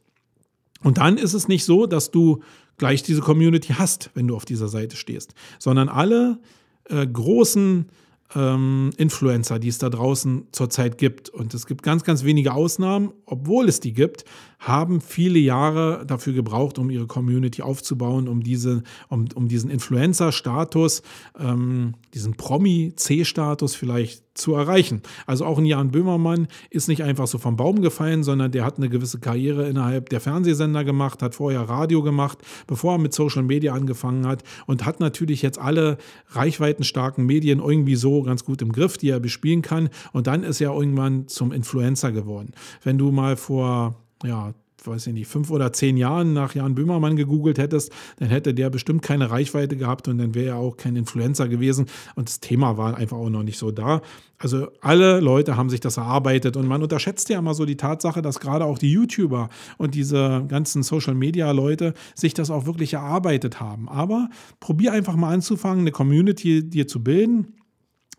Und dann ist es nicht so, dass du gleich diese Community hast, wenn du auf dieser Seite stehst, sondern alle äh, großen ähm, Influencer, die es da draußen zurzeit gibt. Und es gibt ganz, ganz wenige Ausnahmen, obwohl es die gibt, haben viele Jahre dafür gebraucht, um ihre Community aufzubauen, um, diese, um, um diesen Influencer-Status, ähm, diesen Promi-C-Status vielleicht zu erreichen. Also auch ein Jan Böhmermann ist nicht einfach so vom Baum gefallen, sondern der hat eine gewisse Karriere innerhalb der Fernsehsender gemacht, hat vorher Radio gemacht, bevor er mit Social Media angefangen hat und hat natürlich jetzt alle reichweitenstarken Medien irgendwie so ganz gut im Griff, die er bespielen kann. Und dann ist er irgendwann zum Influencer geworden. Wenn du mal vor ja, weiß ich nicht, fünf oder zehn Jahren nach Jan Böhmermann gegoogelt hättest, dann hätte der bestimmt keine Reichweite gehabt und dann wäre er auch kein Influencer gewesen. Und das Thema war einfach auch noch nicht so da. Also alle Leute haben sich das erarbeitet und man unterschätzt ja immer so die Tatsache, dass gerade auch die YouTuber und diese ganzen Social-Media-Leute sich das auch wirklich erarbeitet haben. Aber probier einfach mal anzufangen, eine Community dir zu bilden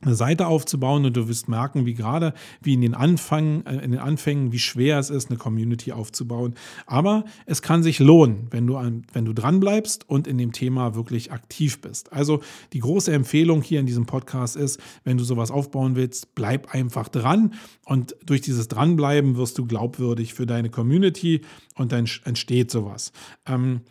eine Seite aufzubauen und du wirst merken, wie gerade wie in den Anfang, äh, in den Anfängen, wie schwer es ist, eine Community aufzubauen. Aber es kann sich lohnen, wenn du an, wenn du dran bleibst und in dem Thema wirklich aktiv bist. Also die große Empfehlung hier in diesem Podcast ist, wenn du sowas aufbauen willst, bleib einfach dran und durch dieses dranbleiben wirst du glaubwürdig für deine Community und dann entsteht sowas. Ähm,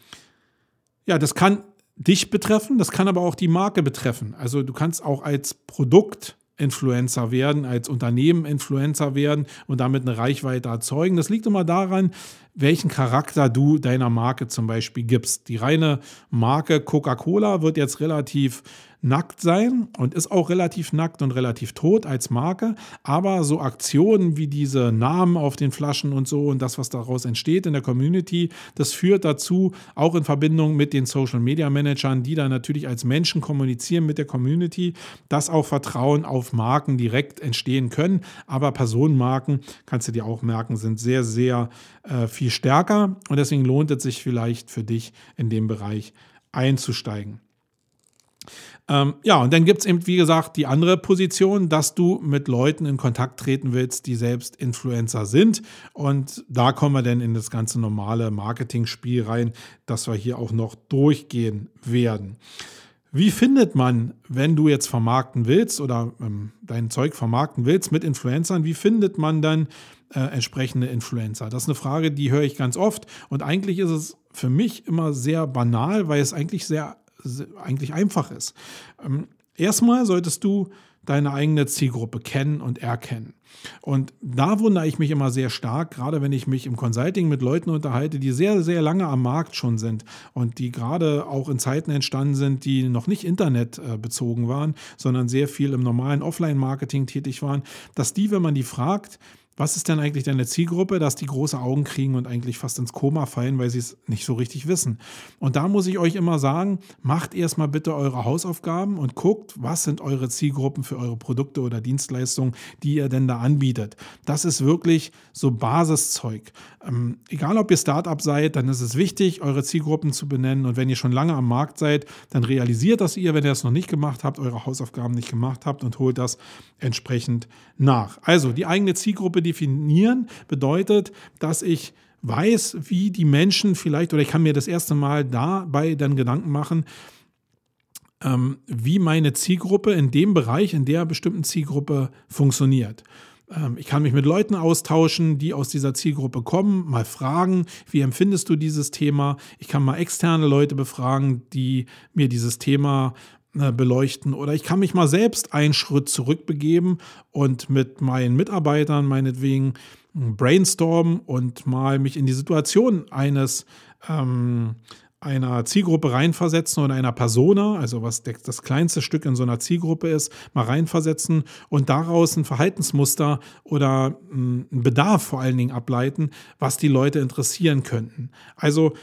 ja, das kann dich betreffen, das kann aber auch die Marke betreffen. Also du kannst auch als Produkt Influencer werden, als Unternehmen Influencer werden und damit eine Reichweite erzeugen. Das liegt immer daran, welchen Charakter du deiner Marke zum Beispiel gibst. Die reine Marke Coca-Cola wird jetzt relativ nackt sein und ist auch relativ nackt und relativ tot als Marke. Aber so Aktionen wie diese Namen auf den Flaschen und so und das, was daraus entsteht in der Community, das führt dazu, auch in Verbindung mit den Social Media Managern, die da natürlich als Menschen kommunizieren mit der Community, dass auch Vertrauen auf Marken direkt entstehen können. Aber Personenmarken, kannst du dir auch merken, sind sehr, sehr äh, viel stärker und deswegen lohnt es sich vielleicht für dich in dem Bereich einzusteigen. Ähm, ja, und dann gibt es eben, wie gesagt, die andere Position, dass du mit Leuten in Kontakt treten willst, die selbst Influencer sind. Und da kommen wir dann in das ganze normale Marketing-Spiel rein, das wir hier auch noch durchgehen werden. Wie findet man, wenn du jetzt vermarkten willst oder ähm, dein Zeug vermarkten willst mit Influencern, wie findet man dann äh, entsprechende Influencer? Das ist eine Frage, die höre ich ganz oft und eigentlich ist es für mich immer sehr banal, weil es eigentlich sehr, sehr eigentlich einfach ist. Ähm, erstmal solltest du deine eigene Zielgruppe kennen und erkennen. Und da wundere ich mich immer sehr stark, gerade wenn ich mich im Consulting mit Leuten unterhalte, die sehr, sehr lange am Markt schon sind und die gerade auch in Zeiten entstanden sind, die noch nicht internetbezogen waren, sondern sehr viel im normalen Offline-Marketing tätig waren, dass die, wenn man die fragt, was ist denn eigentlich deine Zielgruppe, dass die große Augen kriegen und eigentlich fast ins Koma fallen, weil sie es nicht so richtig wissen. Und da muss ich euch immer sagen, macht erstmal bitte eure Hausaufgaben und guckt, was sind eure Zielgruppen für eure Produkte oder Dienstleistungen, die ihr denn da anbietet. Das ist wirklich so Basiszeug. Ähm, egal ob ihr Startup seid, dann ist es wichtig, eure Zielgruppen zu benennen. Und wenn ihr schon lange am Markt seid, dann realisiert das ihr, wenn ihr es noch nicht gemacht habt, eure Hausaufgaben nicht gemacht habt und holt das entsprechend nach. Also die eigene Zielgruppe definieren bedeutet, dass ich weiß, wie die Menschen vielleicht, oder ich kann mir das erste Mal dabei dann Gedanken machen, ähm, wie meine Zielgruppe in dem Bereich, in der bestimmten Zielgruppe funktioniert. Ähm, ich kann mich mit Leuten austauschen, die aus dieser Zielgruppe kommen, mal fragen, wie empfindest du dieses Thema? Ich kann mal externe Leute befragen, die mir dieses Thema beleuchten oder ich kann mich mal selbst einen Schritt zurückbegeben und mit meinen Mitarbeitern meinetwegen brainstormen und mal mich in die Situation eines ähm, einer Zielgruppe reinversetzen oder einer Persona, also was das kleinste Stück in so einer Zielgruppe ist, mal reinversetzen und daraus ein Verhaltensmuster oder hm, einen Bedarf vor allen Dingen ableiten, was die Leute interessieren könnten. Also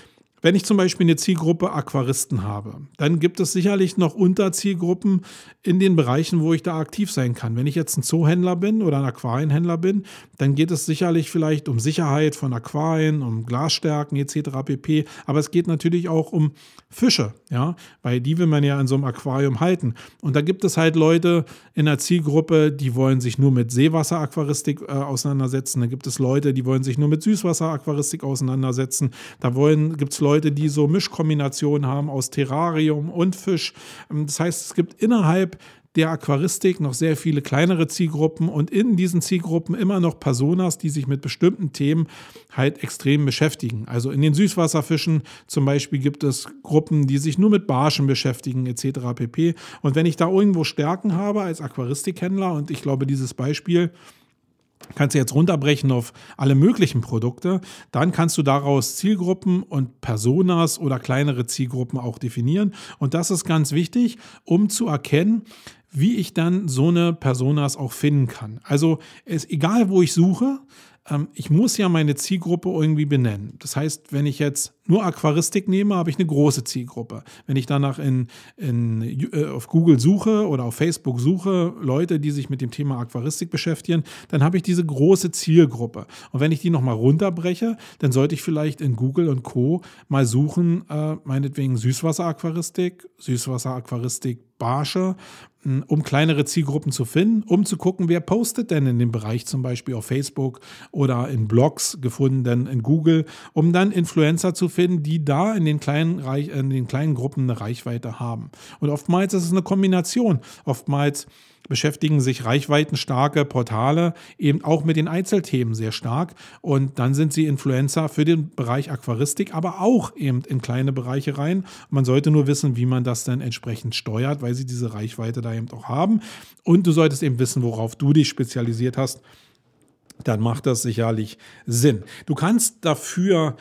wenn ich zum Beispiel eine Zielgruppe Aquaristen habe, dann gibt es sicherlich noch Unterzielgruppen in den Bereichen, wo ich da aktiv sein kann. Wenn ich jetzt ein Zoohändler bin oder ein Aquarienhändler bin, dann geht es sicherlich vielleicht um Sicherheit von Aquarien, um Glasstärken etc. pp. Aber es geht natürlich auch um Fische, ja, weil die will man ja in so einem Aquarium halten. Und da gibt es halt Leute in der Zielgruppe, die wollen sich nur mit Seewasseraquaristik äh, auseinandersetzen. Da gibt es Leute, die wollen sich nur mit Süßwasseraquaristik auseinandersetzen. Da gibt es Leute, Leute, die so Mischkombinationen haben aus Terrarium und Fisch. Ähm, das heißt, es gibt innerhalb der Aquaristik noch sehr viele kleinere Zielgruppen und in diesen Zielgruppen immer noch Personas, die sich mit bestimmten Themen halt extrem beschäftigen. Also in den Süßwasserfischen zum Beispiel gibt es Gruppen, die sich nur mit Barschen beschäftigen etc. pp. Und wenn ich da irgendwo Stärken habe als Aquaristikhändler und ich glaube, dieses Beispiel kannst du jetzt runterbrechen auf alle möglichen Produkte. Dann kannst du daraus Zielgruppen und Personas oder kleinere Zielgruppen auch definieren. Und das ist ganz wichtig, um zu erkennen, wie ich dann so eine Personas auch finden kann. Also ist egal, wo ich suche, ähm, ich muss ja meine Zielgruppe irgendwie benennen. Das heißt, wenn ich jetzt nur Aquaristik nehme, habe ich eine große Zielgruppe. Wenn ich danach in, in, äh, auf Google suche oder auf Facebook suche, Leute, die sich mit dem Thema Aquaristik beschäftigen, dann habe ich diese große Zielgruppe. Und wenn ich die nochmal runterbreche, dann sollte ich vielleicht in Google und Co. mal suchen, äh, meinetwegen Süßwasseraquaristik, Süßwasseraquaristik Barsche um kleinere Zielgruppen zu finden, um zu gucken, wer postet denn in dem Bereich zum Beispiel auf Facebook oder in Blogs gefunden, denn in Google, um dann Influencer zu finden, die da in den kleinen, in den kleinen Gruppen eine Reichweite haben. Und oftmals ist es eine Kombination. Oftmals beschäftigen sich reichweitenstarke Portale eben auch mit den Einzelthemen sehr stark. Und dann sind sie Influencer für den Bereich Aquaristik, aber auch eben in kleine Bereiche rein. Man sollte nur wissen, wie man das dann entsprechend steuert, weil sie diese Reichweite da eben auch haben. Und du solltest eben wissen, worauf du dich spezialisiert hast. Dann macht das sicherlich Sinn. Du kannst dafür,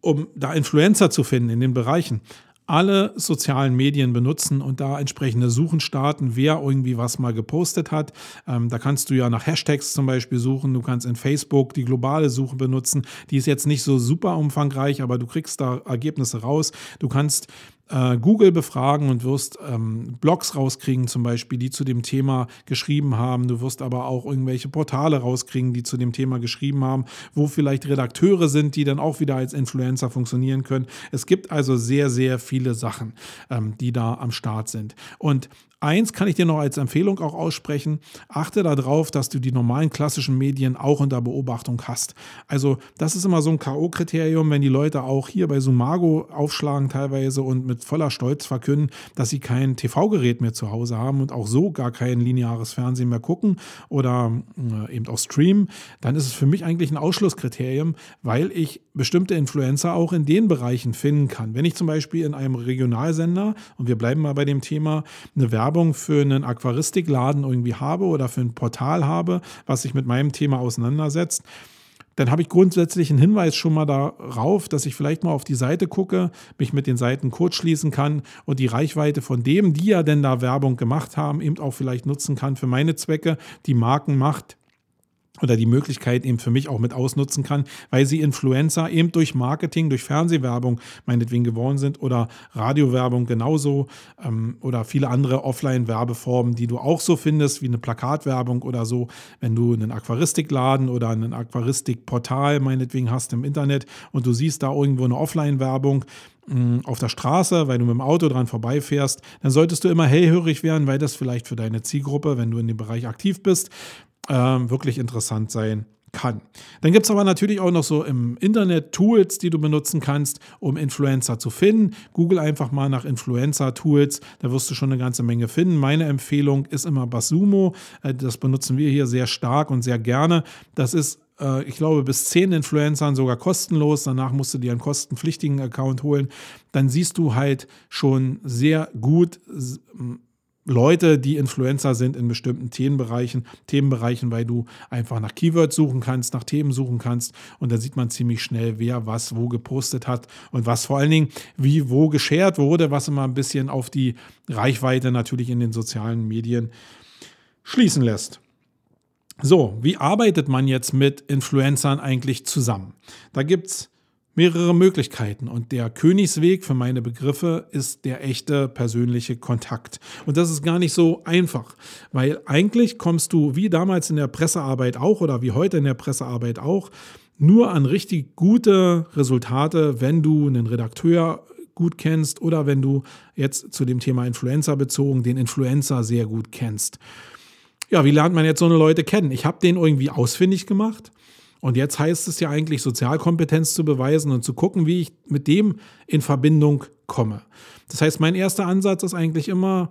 um da Influencer zu finden in den Bereichen, alle sozialen Medien benutzen und da entsprechende Suchen starten, wer irgendwie was mal gepostet hat. Ähm, da kannst du ja nach Hashtags zum Beispiel suchen. Du kannst in Facebook die globale Suche benutzen. Die ist jetzt nicht so super umfangreich, aber du kriegst da Ergebnisse raus. Du kannst äh, Google befragen und wirst ähm, Blogs rauskriegen, zum Beispiel, die zu dem Thema geschrieben haben. Du wirst aber auch irgendwelche Portale rauskriegen, die zu dem Thema geschrieben haben, wo vielleicht Redakteure sind, die dann auch wieder als Influencer funktionieren können. Es gibt also sehr, sehr viele Sachen, ähm, die da am Start sind. Und Eins kann ich dir noch als Empfehlung auch aussprechen. Achte darauf, dass du die normalen klassischen Medien auch unter Beobachtung hast. Also, das ist immer so ein K.O.-Kriterium, wenn die Leute auch hier bei Sumago aufschlagen teilweise und mit voller Stolz verkünden, dass sie kein TV-Gerät mehr zu Hause haben und auch so gar kein lineares Fernsehen mehr gucken oder äh, eben auch streamen, dann ist es für mich eigentlich ein Ausschlusskriterium, weil ich bestimmte Influencer auch in den Bereichen finden kann. Wenn ich zum Beispiel in einem Regionalsender, und wir bleiben mal bei dem Thema, eine Werbung Werbung für einen Aquaristikladen irgendwie habe oder für ein Portal habe, was sich mit meinem Thema auseinandersetzt, dann habe ich grundsätzlich einen Hinweis schon mal darauf, dass ich vielleicht mal auf die Seite gucke, mich mit den Seiten kurz schließen kann und die Reichweite von dem, die ja denn da Werbung gemacht haben, eben auch vielleicht nutzen kann für meine Zwecke, die Markenmacht oder die Möglichkeit eben für mich auch mit ausnutzen kann, weil sie Influencer eben durch Marketing, durch Fernsehwerbung meinetwegen geworden sind oder Radiowerbung genauso ähm, oder viele andere Offline-Werbeformen, die du auch so findest, wie eine Plakatwerbung oder so, wenn du einen Aquaristikladen oder einen Aquaristikportal meinetwegen hast im Internet und du siehst da irgendwo eine Offline-Werbung, mm, auf der Straße, weil du mit dem Auto dran vorbeifährst, dann solltest du immer hellhörig werden, weil das vielleicht für deine Zielgruppe, wenn du in dem Bereich aktiv bist, ähm, wirklich interessant sein kann. Dann gibt es aber natürlich auch noch so im Internet Tools, die du benutzen kannst, um Influencer zu finden. Google einfach mal nach Influencer-Tools, da wirst du schon eine ganze Menge finden. Meine Empfehlung ist immer Basumo. Äh, das benutzen wir hier sehr stark und sehr gerne. Das ist äh, ich glaube, bis zehn Influencern sogar kostenlos. Danach musst du dir einen kostenpflichtigen Account holen. Dann siehst du halt schon sehr gut Leute, die Influencer sind in bestimmten Themenbereichen, Themenbereichen, weil du einfach nach Keywords suchen kannst, nach Themen suchen kannst und da sieht man ziemlich schnell, wer was wo gepostet hat und was vor allen Dingen wie wo geshared wurde, was immer ein bisschen auf die Reichweite natürlich in den sozialen Medien schließen lässt. So, wie arbeitet man jetzt mit Influencern eigentlich zusammen? Da gibt es mehrere Möglichkeiten. Und der Königsweg für meine Begriffe ist der echte persönliche Kontakt. Und das ist gar nicht so einfach, weil eigentlich kommst du, wie damals in der Pressearbeit auch oder wie heute in der Pressearbeit auch, nur an richtig gute Resultate, wenn du einen Redakteur gut kennst oder wenn du jetzt zu dem Thema Influencer bezogen den Influencer sehr gut kennst. Ja, wie lernt man jetzt so eine Leute kennen? Ich habe den irgendwie ausfindig gemacht und jetzt heißt es ja eigentlich, Sozialkompetenz zu beweisen und zu gucken, wie ich mit dem in Verbindung komme. Das heißt, mein erster Ansatz ist eigentlich immer,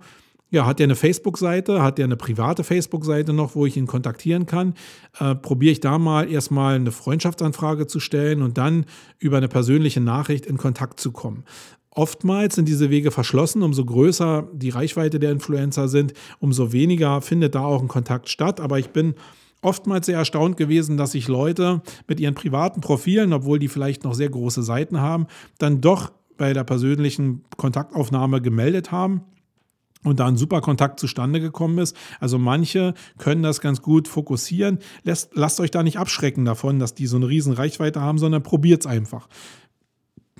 ja, hat der eine Facebook-Seite, hat der eine private Facebook-Seite noch, wo ich ihn kontaktieren kann? Äh, Probiere ich da mal erstmal eine Freundschaftsanfrage zu stellen und dann über eine persönliche Nachricht in Kontakt zu kommen. Oftmals sind diese Wege verschlossen, umso größer die Reichweite der Influencer sind, umso weniger findet da auch ein Kontakt statt. Aber ich bin oftmals sehr erstaunt gewesen, dass sich Leute mit ihren privaten Profilen, obwohl die vielleicht noch sehr große Seiten haben, dann doch bei der persönlichen Kontaktaufnahme gemeldet haben und da ein super Kontakt zustande gekommen ist. Also manche können das ganz gut fokussieren. Lasst, lasst euch da nicht abschrecken davon, dass die so eine riesen Reichweite haben, sondern probiert es einfach.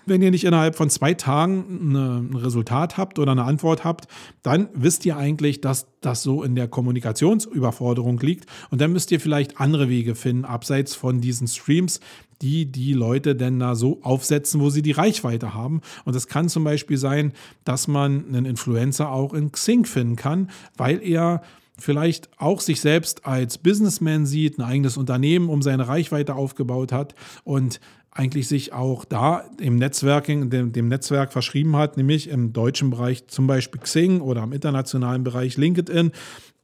Wenn ihr nicht innerhalb von zwei Tagen ein Resultat habt oder eine Antwort habt, dann wisst ihr eigentlich, dass das so in der Kommunikationsüberforderung liegt. Und dann müsst ihr vielleicht andere Wege finden, abseits von diesen Streams, die die Leute denn da so aufsetzen, wo sie die Reichweite haben. Und es kann zum Beispiel sein, dass man einen Influencer auch in Xing finden kann, weil er vielleicht auch sich selbst als Businessman sieht, ein eigenes Unternehmen um seine Reichweite aufgebaut hat und eigentlich sich auch da im Netzwerking, dem, dem, Netzwerk verschrieben hat, nämlich im deutschen Bereich zum Beispiel Xing oder im internationalen Bereich LinkedIn.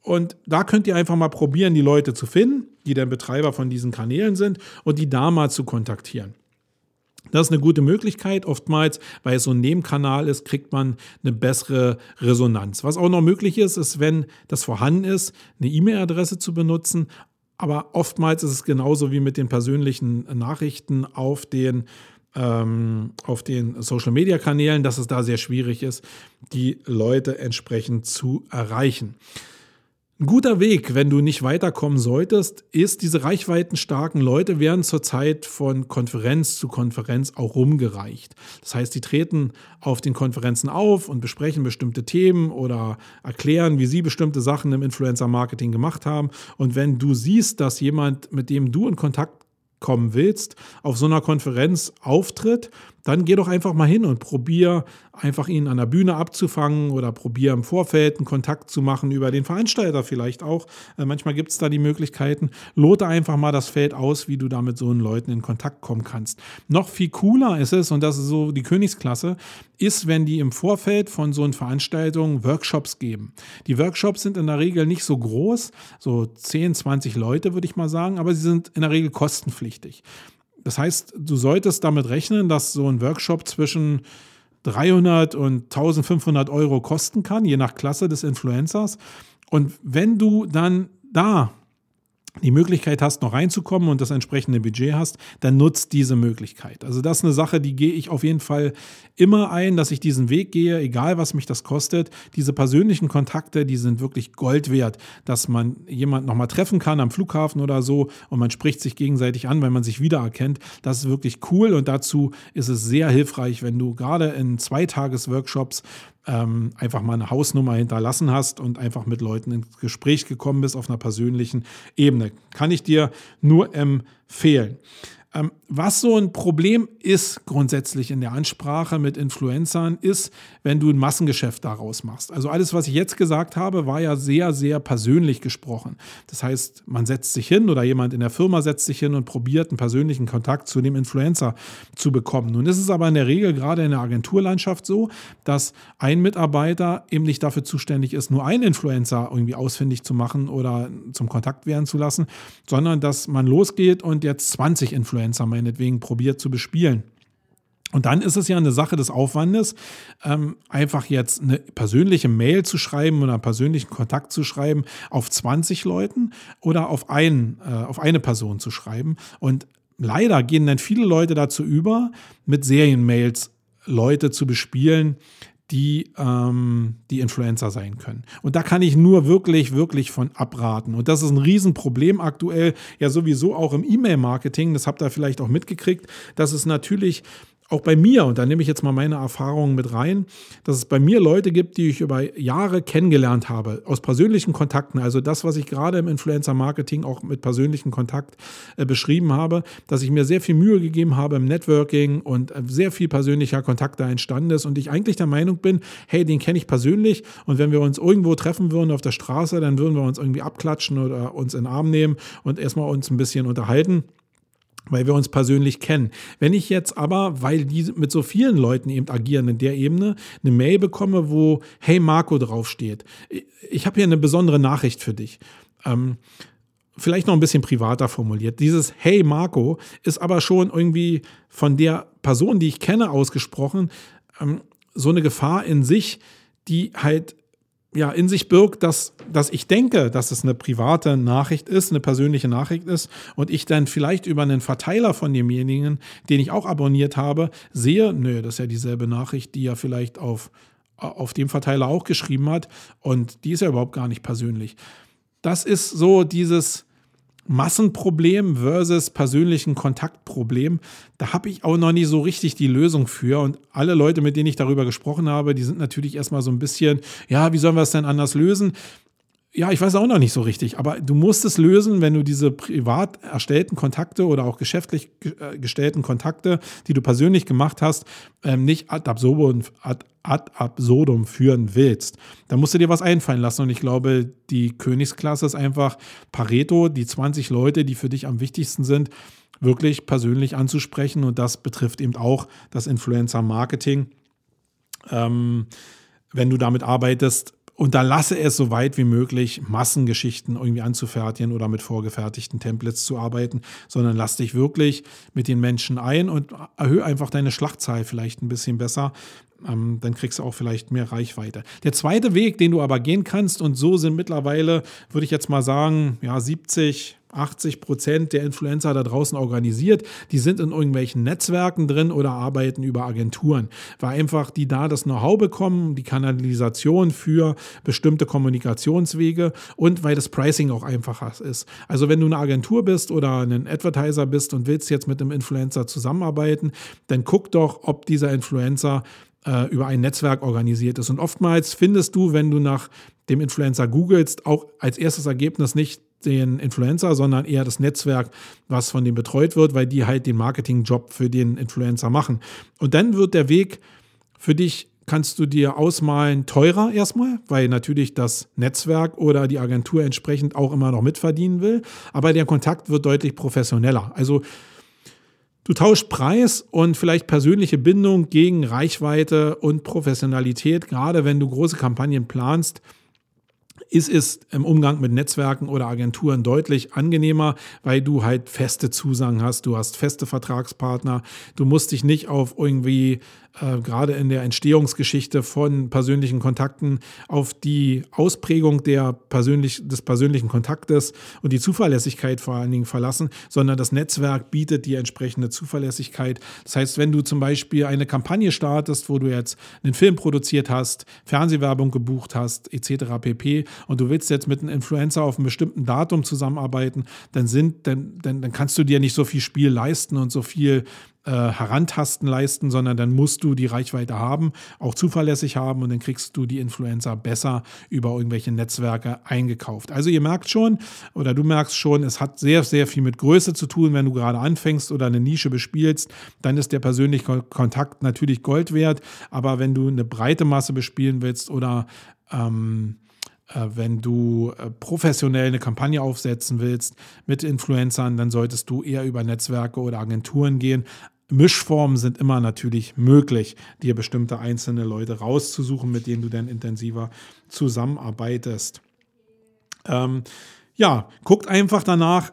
Und da könnt ihr einfach mal probieren, die Leute zu finden, die der Betreiber von diesen Kanälen sind und die da mal zu kontaktieren. Das ist eine gute Möglichkeit. Oftmals, weil es so ein Nebenkanal ist, kriegt man eine bessere Resonanz. Was auch noch möglich ist, ist, wenn das vorhanden ist, eine E-Mail-Adresse zu benutzen, aber oftmals ist es genauso wie mit den persönlichen Nachrichten auf den ähm, auf den Social-Media-Kanälen, dass es da sehr schwierig ist, die Leute entsprechend zu erreichen. Ein guter Weg, wenn du nicht weiterkommen solltest, ist, diese reichweitenstarken Leute werden zurzeit von Konferenz zu Konferenz auch rumgereicht. Das heißt, die treten auf den Konferenzen auf und besprechen bestimmte Themen oder erklären, wie sie bestimmte Sachen im Influencer-Marketing gemacht haben. Und wenn du siehst, dass jemand, mit dem du in Kontakt kommen willst, auf so einer Konferenz auftritt, dann geh doch einfach mal hin und probier einfach ihn an der Bühne abzufangen oder probier im Vorfeld einen Kontakt zu machen über den Veranstalter vielleicht auch. Äh, manchmal gibt es da die Möglichkeiten. Lote einfach mal das Feld aus, wie du da mit so einen Leuten in Kontakt kommen kannst. Noch viel cooler ist es, und das ist so die Königsklasse, ist, wenn die im Vorfeld von so einer Veranstaltung Workshops geben. Die Workshops sind in der Regel nicht so groß, so 10, 20 Leute würde ich mal sagen, aber sie sind in der Regel kostenpflichtig. Das heißt, du solltest damit rechnen, dass so ein Workshop zwischen 300 und 1500 Euro kosten kann, je nach Klasse des Influencers. Und wenn du dann da die Möglichkeit hast, noch reinzukommen und das entsprechende Budget hast, dann nutzt diese Möglichkeit. Also das ist eine Sache, die gehe ich auf jeden Fall immer ein, dass ich diesen Weg gehe, egal was mich das kostet. Diese persönlichen Kontakte, die sind wirklich Gold wert, dass man jemanden nochmal treffen kann am Flughafen oder so und man spricht sich gegenseitig an, weil man sich wiedererkennt. Das ist wirklich cool und dazu ist es sehr hilfreich, wenn du gerade in Zweitages-Workshops ähm, einfach mal eine Hausnummer hinterlassen hast und einfach mit Leuten ins Gespräch gekommen bist auf einer persönlichen Ebene. Kann ich dir nur empfehlen. Ähm, was so ein Problem ist grundsätzlich in der Ansprache mit Influencern, ist, wenn du ein Massengeschäft daraus machst. Also alles, was ich jetzt gesagt habe, war ja sehr, sehr persönlich gesprochen. Das heißt, man setzt sich hin oder jemand in der Firma setzt sich hin und probiert einen persönlichen Kontakt zu dem Influencer zu bekommen. Nun ist es aber in der Regel gerade in der Agenturlandschaft so, dass ein Mitarbeiter eben nicht dafür zuständig ist, nur einen Influencer irgendwie ausfindig zu machen oder zum Kontakt werden zu lassen, sondern dass man losgeht und jetzt 20 Influencer Influencer meinetwegen probiert zu bespielen. Und dann ist es ja eine Sache des Aufwandes, ähm, einfach jetzt eine persönliche Mail zu schreiben oder einen persönlichen Kontakt zu schreiben auf 20 Leuten oder auf, einen, äh, auf eine Person zu schreiben. Und leider gehen dann viele Leute dazu über, mit Serienmails Leute zu bespielen, die, ähm, die Influencer sein können. Und da kann ich nur wirklich, wirklich von abraten. Und das ist ein Riesenproblem aktuell, ja sowieso auch im E-Mail-Marketing, das habt ihr vielleicht auch mitgekriegt, dass es natürlich auch bei mir, und da nehme ich jetzt mal meine Erfahrungen mit rein, dass es bei mir Leute gibt, die ich über Jahre kennengelernt habe, aus persönlichen Kontakten, also das, was ich gerade im Influencer-Marketing auch mit persönlichen Kontakt äh, beschrieben habe, dass ich mir sehr viel Mühe gegeben habe im Networking und äh, sehr viel persönlicher Kontakt da entstanden ist und ich eigentlich der Meinung bin, hey, den kenne ich persönlich und wenn wir uns irgendwo treffen würden auf der Straße, dann würden wir uns irgendwie abklatschen oder uns in den Arm nehmen und erstmal uns ein bisschen unterhalten weil wir uns persönlich kennen. Wenn ich jetzt aber, weil die mit so vielen Leuten eben agieren in der Ebene, eine Mail bekomme, wo Hey Marco draufsteht, ich habe hier eine besondere Nachricht für dich. Ähm, vielleicht noch ein bisschen privater formuliert. Dieses Hey Marco ist aber schon irgendwie von der Person, die ich kenne, ausgesprochen, ähm, so eine Gefahr in sich, die halt ja, in sich birgt, dass, dass ich denke, dass es eine private Nachricht ist, eine persönliche Nachricht ist und ich dann vielleicht über einen Verteiler von demjenigen, den ich auch abonniert habe, sehe, nö, das ist ja dieselbe Nachricht, die er vielleicht auf, auf dem Verteiler auch geschrieben hat und die ist ja überhaupt gar nicht persönlich. Das ist so dieses, Massenproblem versus persönlichen Kontaktproblem, da habe ich auch noch nie so richtig die Lösung für. Und alle Leute, mit denen ich darüber gesprochen habe, die sind natürlich erstmal so ein bisschen, ja, wie sollen wir es denn anders lösen? Ja, ich weiß auch noch nicht so richtig, aber du musst es lösen, wenn du diese privat erstellten Kontakte oder auch geschäftlich äh, gestellten Kontakte, die du persönlich gemacht hast, ähm, nicht ad absurdum, ad, ad absurdum führen willst. Da musst du dir was einfallen lassen und ich glaube, die Königsklasse ist einfach Pareto, die 20 Leute, die für dich am wichtigsten sind, wirklich persönlich anzusprechen und das betrifft eben auch das Influencer-Marketing. Ähm, wenn du damit arbeitest, und da lasse es so weit wie möglich, Massengeschichten irgendwie anzufertigen oder mit vorgefertigten Templates zu arbeiten, sondern lass dich wirklich mit den Menschen ein und erhöhe einfach deine Schlachtzahl vielleicht ein bisschen besser. Ähm, dann kriegst du auch vielleicht mehr Reichweite. Der zweite Weg, den du aber gehen kannst, und so sind mittlerweile, würde ich jetzt mal sagen, ja, 70, 80 Prozent der Influencer da draußen organisiert. Die sind in irgendwelchen Netzwerken drin oder arbeiten über Agenturen, weil einfach die da das Know-how bekommen, die Kanalisation für bestimmte Kommunikationswege und weil das Pricing auch einfacher ist. Also wenn du eine Agentur bist oder ein Advertiser bist und willst jetzt mit einem Influencer zusammenarbeiten, dann guck doch, ob dieser Influencer äh, über ein Netzwerk organisiert ist. Und oftmals findest du, wenn du nach dem Influencer googelst, auch als erstes Ergebnis nicht den Influencer, sondern eher das Netzwerk, was von dem betreut wird, weil die halt den Marketingjob für den Influencer machen. Und dann wird der Weg für dich kannst du dir ausmalen teurer erstmal, weil natürlich das Netzwerk oder die Agentur entsprechend auch immer noch mitverdienen will, aber der Kontakt wird deutlich professioneller. Also Du tauschst Preis und vielleicht persönliche Bindung gegen Reichweite und Professionalität, gerade wenn du große Kampagnen planst ist es im Umgang mit Netzwerken oder Agenturen deutlich angenehmer, weil du halt feste Zusagen hast, du hast feste Vertragspartner, du musst dich nicht auf irgendwie äh, gerade in der Entstehungsgeschichte von persönlichen Kontakten auf die Ausprägung der persönlich, des persönlichen Kontaktes und die Zuverlässigkeit vor allen Dingen verlassen, sondern das Netzwerk bietet die entsprechende Zuverlässigkeit. Das heißt, wenn du zum Beispiel eine Kampagne startest, wo du jetzt einen Film produziert hast, Fernsehwerbung gebucht hast, etc. pp. und du willst jetzt mit einem Influencer auf einem bestimmten Datum zusammenarbeiten, dann sind, dann, dann, dann kannst du dir nicht so viel Spiel leisten und so viel äh, Herantasten leisten, sondern dann musst du die Reichweite haben, auch zuverlässig haben und dann kriegst du die Influencer besser über irgendwelche Netzwerke eingekauft. Also ihr merkt schon oder du merkst schon, es hat sehr, sehr viel mit Größe zu tun, wenn du gerade anfängst oder eine Nische bespielst, dann ist der persönliche Kontakt natürlich Gold wert, aber wenn du eine breite Masse bespielen willst oder ähm, äh, wenn du äh, professionell eine Kampagne aufsetzen willst mit Influencern, dann solltest du eher über Netzwerke oder Agenturen gehen. Mischformen sind immer natürlich möglich, dir bestimmte einzelne Leute rauszusuchen, mit denen du dann intensiver zusammenarbeitest. Ähm, ja, guckt einfach danach,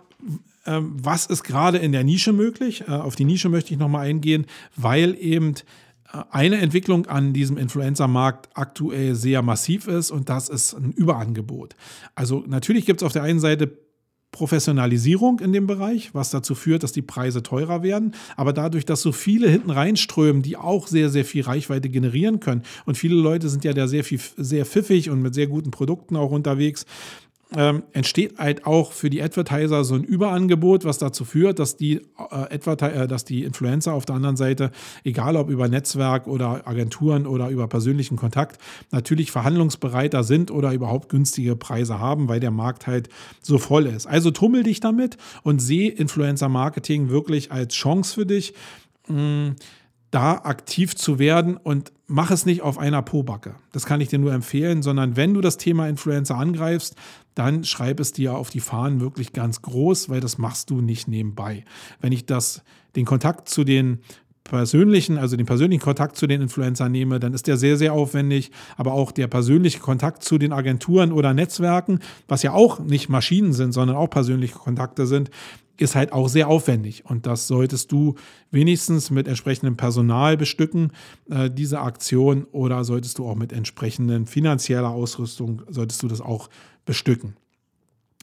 ähm, was ist gerade in der Nische möglich. Äh, auf die Nische möchte ich nochmal eingehen, weil eben äh, eine Entwicklung an diesem Influencer-Markt aktuell sehr massiv ist und das ist ein Überangebot. Also natürlich gibt es auf der einen Seite Professionalisierung in dem Bereich, was dazu führt, dass die Preise teurer werden. Aber dadurch, dass so viele hinten reinströmen, die auch sehr, sehr viel Reichweite generieren können. Und viele Leute sind ja da sehr viel, sehr pfiffig und mit sehr guten Produkten auch unterwegs ähm, entsteht halt auch für die Advertiser so ein Überangebot, was dazu führt, dass die, äh, äh, dass die Influencer auf der anderen Seite, egal ob über Netzwerk oder Agenturen oder über persönlichen Kontakt, natürlich verhandlungsbereiter sind oder überhaupt günstige Preise haben, weil der Markt halt so voll ist. Also tummel dich damit und sehe Influencer-Marketing wirklich als Chance für dich. Mh, hm, da aktiv zu werden und mach es nicht auf einer Pobacke. Das kann ich dir nur empfehlen, sondern wenn du das Thema Influencer angreifst, dann schreib es dir auf die Fahnen wirklich ganz groß, weil das machst du nicht nebenbei. Wenn ich das, den Kontakt zu den persönlichen, also den persönlichen Kontakt zu den Influencern nehme, dann ist der sehr, sehr aufwendig. Aber auch der persönliche Kontakt zu den Agenturen oder Netzwerken, was ja auch nicht Maschinen sind, sondern auch persönliche Kontakte sind, ist halt auch sehr aufwendig. Und das solltest du wenigstens mit entsprechendem Personal bestücken, äh, diese Aktion, oder solltest du auch mit entsprechenden finanzieller Ausrüstung, solltest du das auch bestücken.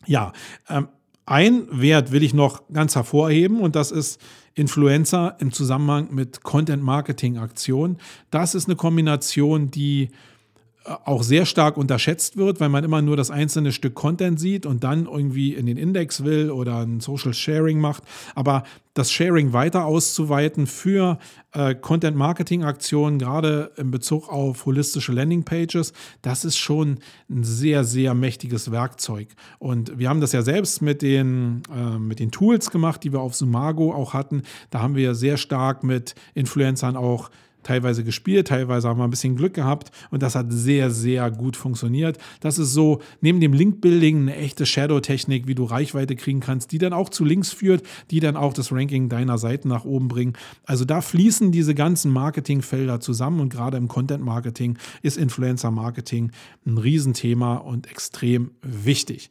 Ja, ähm, ein Wert will ich noch ganz hervorheben und das ist Influencer im Zusammenhang mit Content-Marketing-Aktionen. Das ist eine Kombination, die auch sehr stark unterschätzt wird, weil man immer nur das einzelne Stück Content sieht und dann irgendwie in den Index will oder ein Social Sharing macht. Aber das Sharing weiter auszuweiten für äh, Content-Marketing-Aktionen, gerade in Bezug auf holistische Landing-Pages, das ist schon ein sehr, sehr mächtiges Werkzeug. Und wir haben das ja selbst mit den, äh, mit den Tools gemacht, die wir auf Sumago auch hatten. Da haben wir sehr stark mit Influencern auch teilweise gespielt, teilweise haben wir ein bisschen Glück gehabt und das hat sehr, sehr gut funktioniert. Das ist so neben dem Link-Building eine echte Shadow-Technik, wie du Reichweite kriegen kannst, die dann auch zu Links führt, die dann auch das Ranking deiner Seiten nach oben bringen. Also da fließen diese ganzen Marketingfelder zusammen und gerade im Content-Marketing ist Influencer-Marketing ein Riesenthema und extrem wichtig.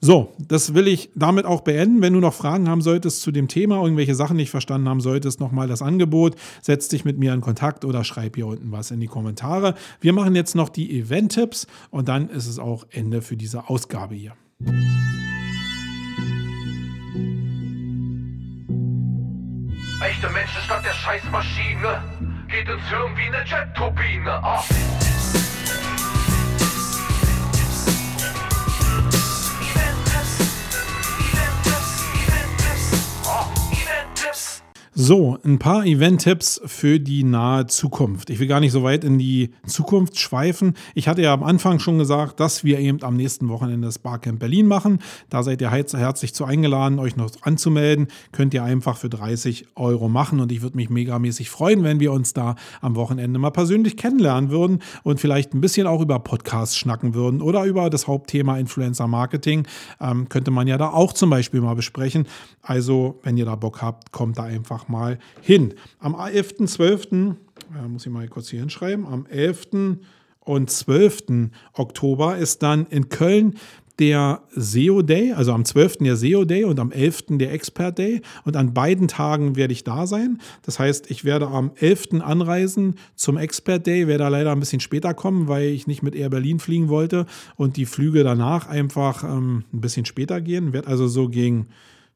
So, das will ich damit auch beenden. Wenn du noch Fragen haben solltest zu dem Thema, irgendwelche Sachen nicht verstanden haben solltest, nochmal das Angebot, setz dich mit mir in Kontakt oder schreib hier unten was in die Kommentare. Wir machen jetzt noch die Event-Tipps und dann ist es auch Ende für diese Ausgabe hier. Echte Menschen statt der Scheißmaschine. Geht ins Hirn wie eine Jet-Turbine. Ah. So, ein paar Event-Tipps für die nahe Zukunft. Ich will gar nicht so weit in die Zukunft schweifen. Ich hatte ja am Anfang schon gesagt, dass wir eben am nächsten Wochenende das Barcamp Berlin machen. Da seid ihr herzlich zu eingeladen, euch noch anzumelden. Könnt ihr einfach für 30 Euro machen und ich würde mich megamäßig freuen, wenn wir uns da am Wochenende mal persönlich kennenlernen würden und vielleicht ein bisschen auch über Podcasts schnacken würden oder über das Hauptthema Influencer Marketing. Ähm, könnte man ja da auch zum Beispiel mal besprechen. Also, wenn ihr da Bock habt, kommt da einfach mal hin. Am 11.12., äh, muss ich mal kurz hier hinschreiben, am 11. und 12. Oktober ist dann in Köln der SEO Day, also am 12. der SEO Day und am 11. der Expert Day. Und an beiden Tagen werde ich da sein. Das heißt, ich werde am 11. anreisen zum Expert Day, werde da leider ein bisschen später kommen, weil ich nicht mit Air Berlin fliegen wollte und die Flüge danach einfach ähm, ein bisschen später gehen. Werde also so gegen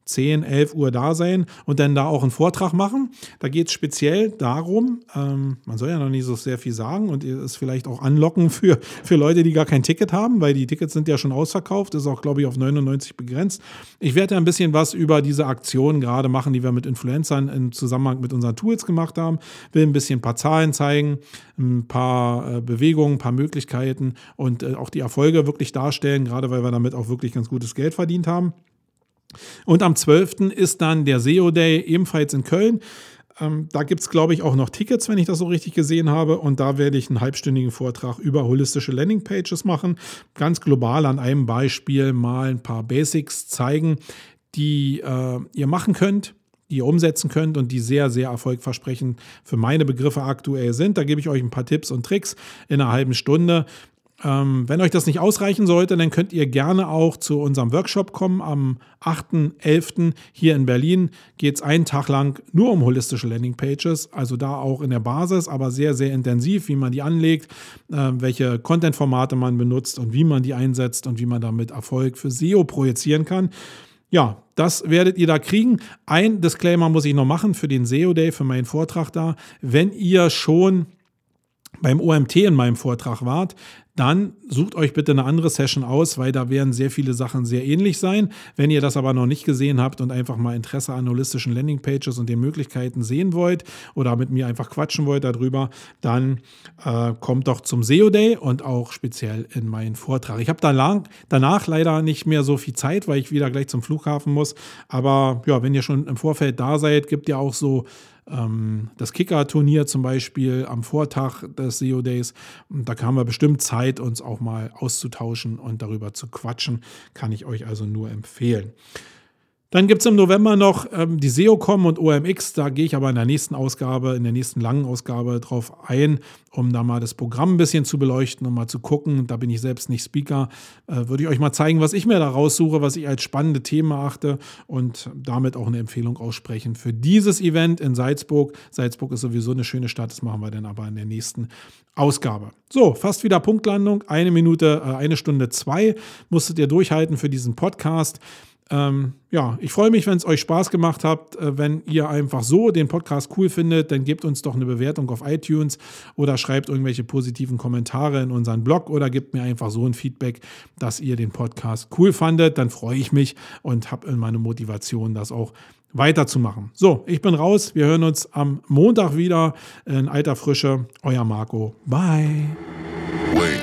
10, 11 Uhr da sein und dann da auch einen Vortrag machen. Da geht es speziell darum, ähm, man soll ja noch nicht so sehr viel sagen und es vielleicht auch anlocken für, für Leute, die gar kein Ticket haben, weil die Tickets sind ja schon ausverkauft, ist auch, glaube ich, auf 99 begrenzt. Ich werde ja ein bisschen was über diese Aktion gerade machen, die wir mit Influencern im Zusammenhang mit unseren Tools gemacht haben. Will ein bisschen ein paar Zahlen zeigen, ein paar äh, Bewegungen, ein paar Möglichkeiten und äh, auch die Erfolge wirklich darstellen, gerade weil wir damit auch wirklich ganz gutes Geld verdient haben. Und am 12. ist dann der SEO Day ebenfalls in Köln. Ähm, da gibt es, glaube ich, auch noch Tickets, wenn ich das so richtig gesehen habe. Und da werde ich einen halbstündigen Vortrag über holistische Landingpages machen. Ganz global an einem Beispiel mal ein paar Basics zeigen, die äh, ihr machen könnt die ihr umsetzen könnt und die sehr, sehr erfolgversprechend für meine Begriffe aktuell sind. Da gebe ich euch ein paar Tipps und Tricks in einer halben Stunde. Ähm, wenn euch das nicht ausreichen sollte, dann könnt ihr gerne auch zu unserem Workshop kommen. Am 8.11. hier in Berlin geht es einen Tag lang nur um holistische Landingpages, also da auch in der Basis, aber sehr, sehr intensiv, wie man die anlegt, äh, welche Content-Formate man benutzt und wie man die einsetzt und wie man damit Erfolg für SEO projizieren kann. Ja, das werdet ihr da kriegen. Ein Disclaimer muss ich noch machen für den SEO Day, für meinen Vortrag da. Wenn ihr schon beim OMT in meinem Vortrag wart, dann sucht euch bitte eine andere Session aus, weil da werden sehr viele Sachen sehr ähnlich sein. Wenn ihr das aber noch nicht gesehen habt und einfach mal Interesse an holistischen Landingpages und den Möglichkeiten sehen wollt oder mit mir einfach quatschen wollt darüber, dann äh, kommt doch zum SEO Day und auch speziell in meinen Vortrag. Ich habe danach, danach leider nicht mehr so viel Zeit, weil ich wieder gleich zum Flughafen muss. Aber ja, wenn ihr schon im Vorfeld da seid, gibt ja auch so ähm, das Kicker-Turnier zum Beispiel am Vortag des SEO Days. Da haben wir bestimmt Zeit, uns auch mal auszutauschen und darüber zu quatschen. Kann ich euch also nur empfehlen. Dann gibt es im November noch ähm, die SEOCom und OMX. Da gehe ich aber in der nächsten Ausgabe, in der nächsten langen Ausgabe drauf ein, um da mal das Programm ein bisschen zu beleuchten, um mal zu gucken. Da bin ich selbst nicht Speaker. Äh, würde ich euch mal zeigen, was ich mir da raussuche, was ich als spannende Themen achte und damit auch eine Empfehlung aussprechen für dieses Event in Salzburg. Salzburg ist sowieso eine schöne Stadt. Das machen wir dann aber in der nächsten Ausgabe. So, fast wieder Punktlandung. Eine Minute, äh, eine Stunde zwei musstet ihr durchhalten für diesen Podcast. Ähm, ja, ich freue mich, wenn es euch Spaß gemacht hat. Äh, wenn ihr einfach so den Podcast cool findet, dann gebt uns doch eine Bewertung auf iTunes oder schreibt irgendwelche positiven Kommentare in unseren Blog oder gebt mir einfach so ein Feedback, dass ihr den Podcast cool fandet. Dann freue ich mich und habe meine Motivation, das auch weiterzumachen. So, ich bin raus. Wir hören uns am Montag wieder in alter Frische. Euer Marco. Bye. Wait.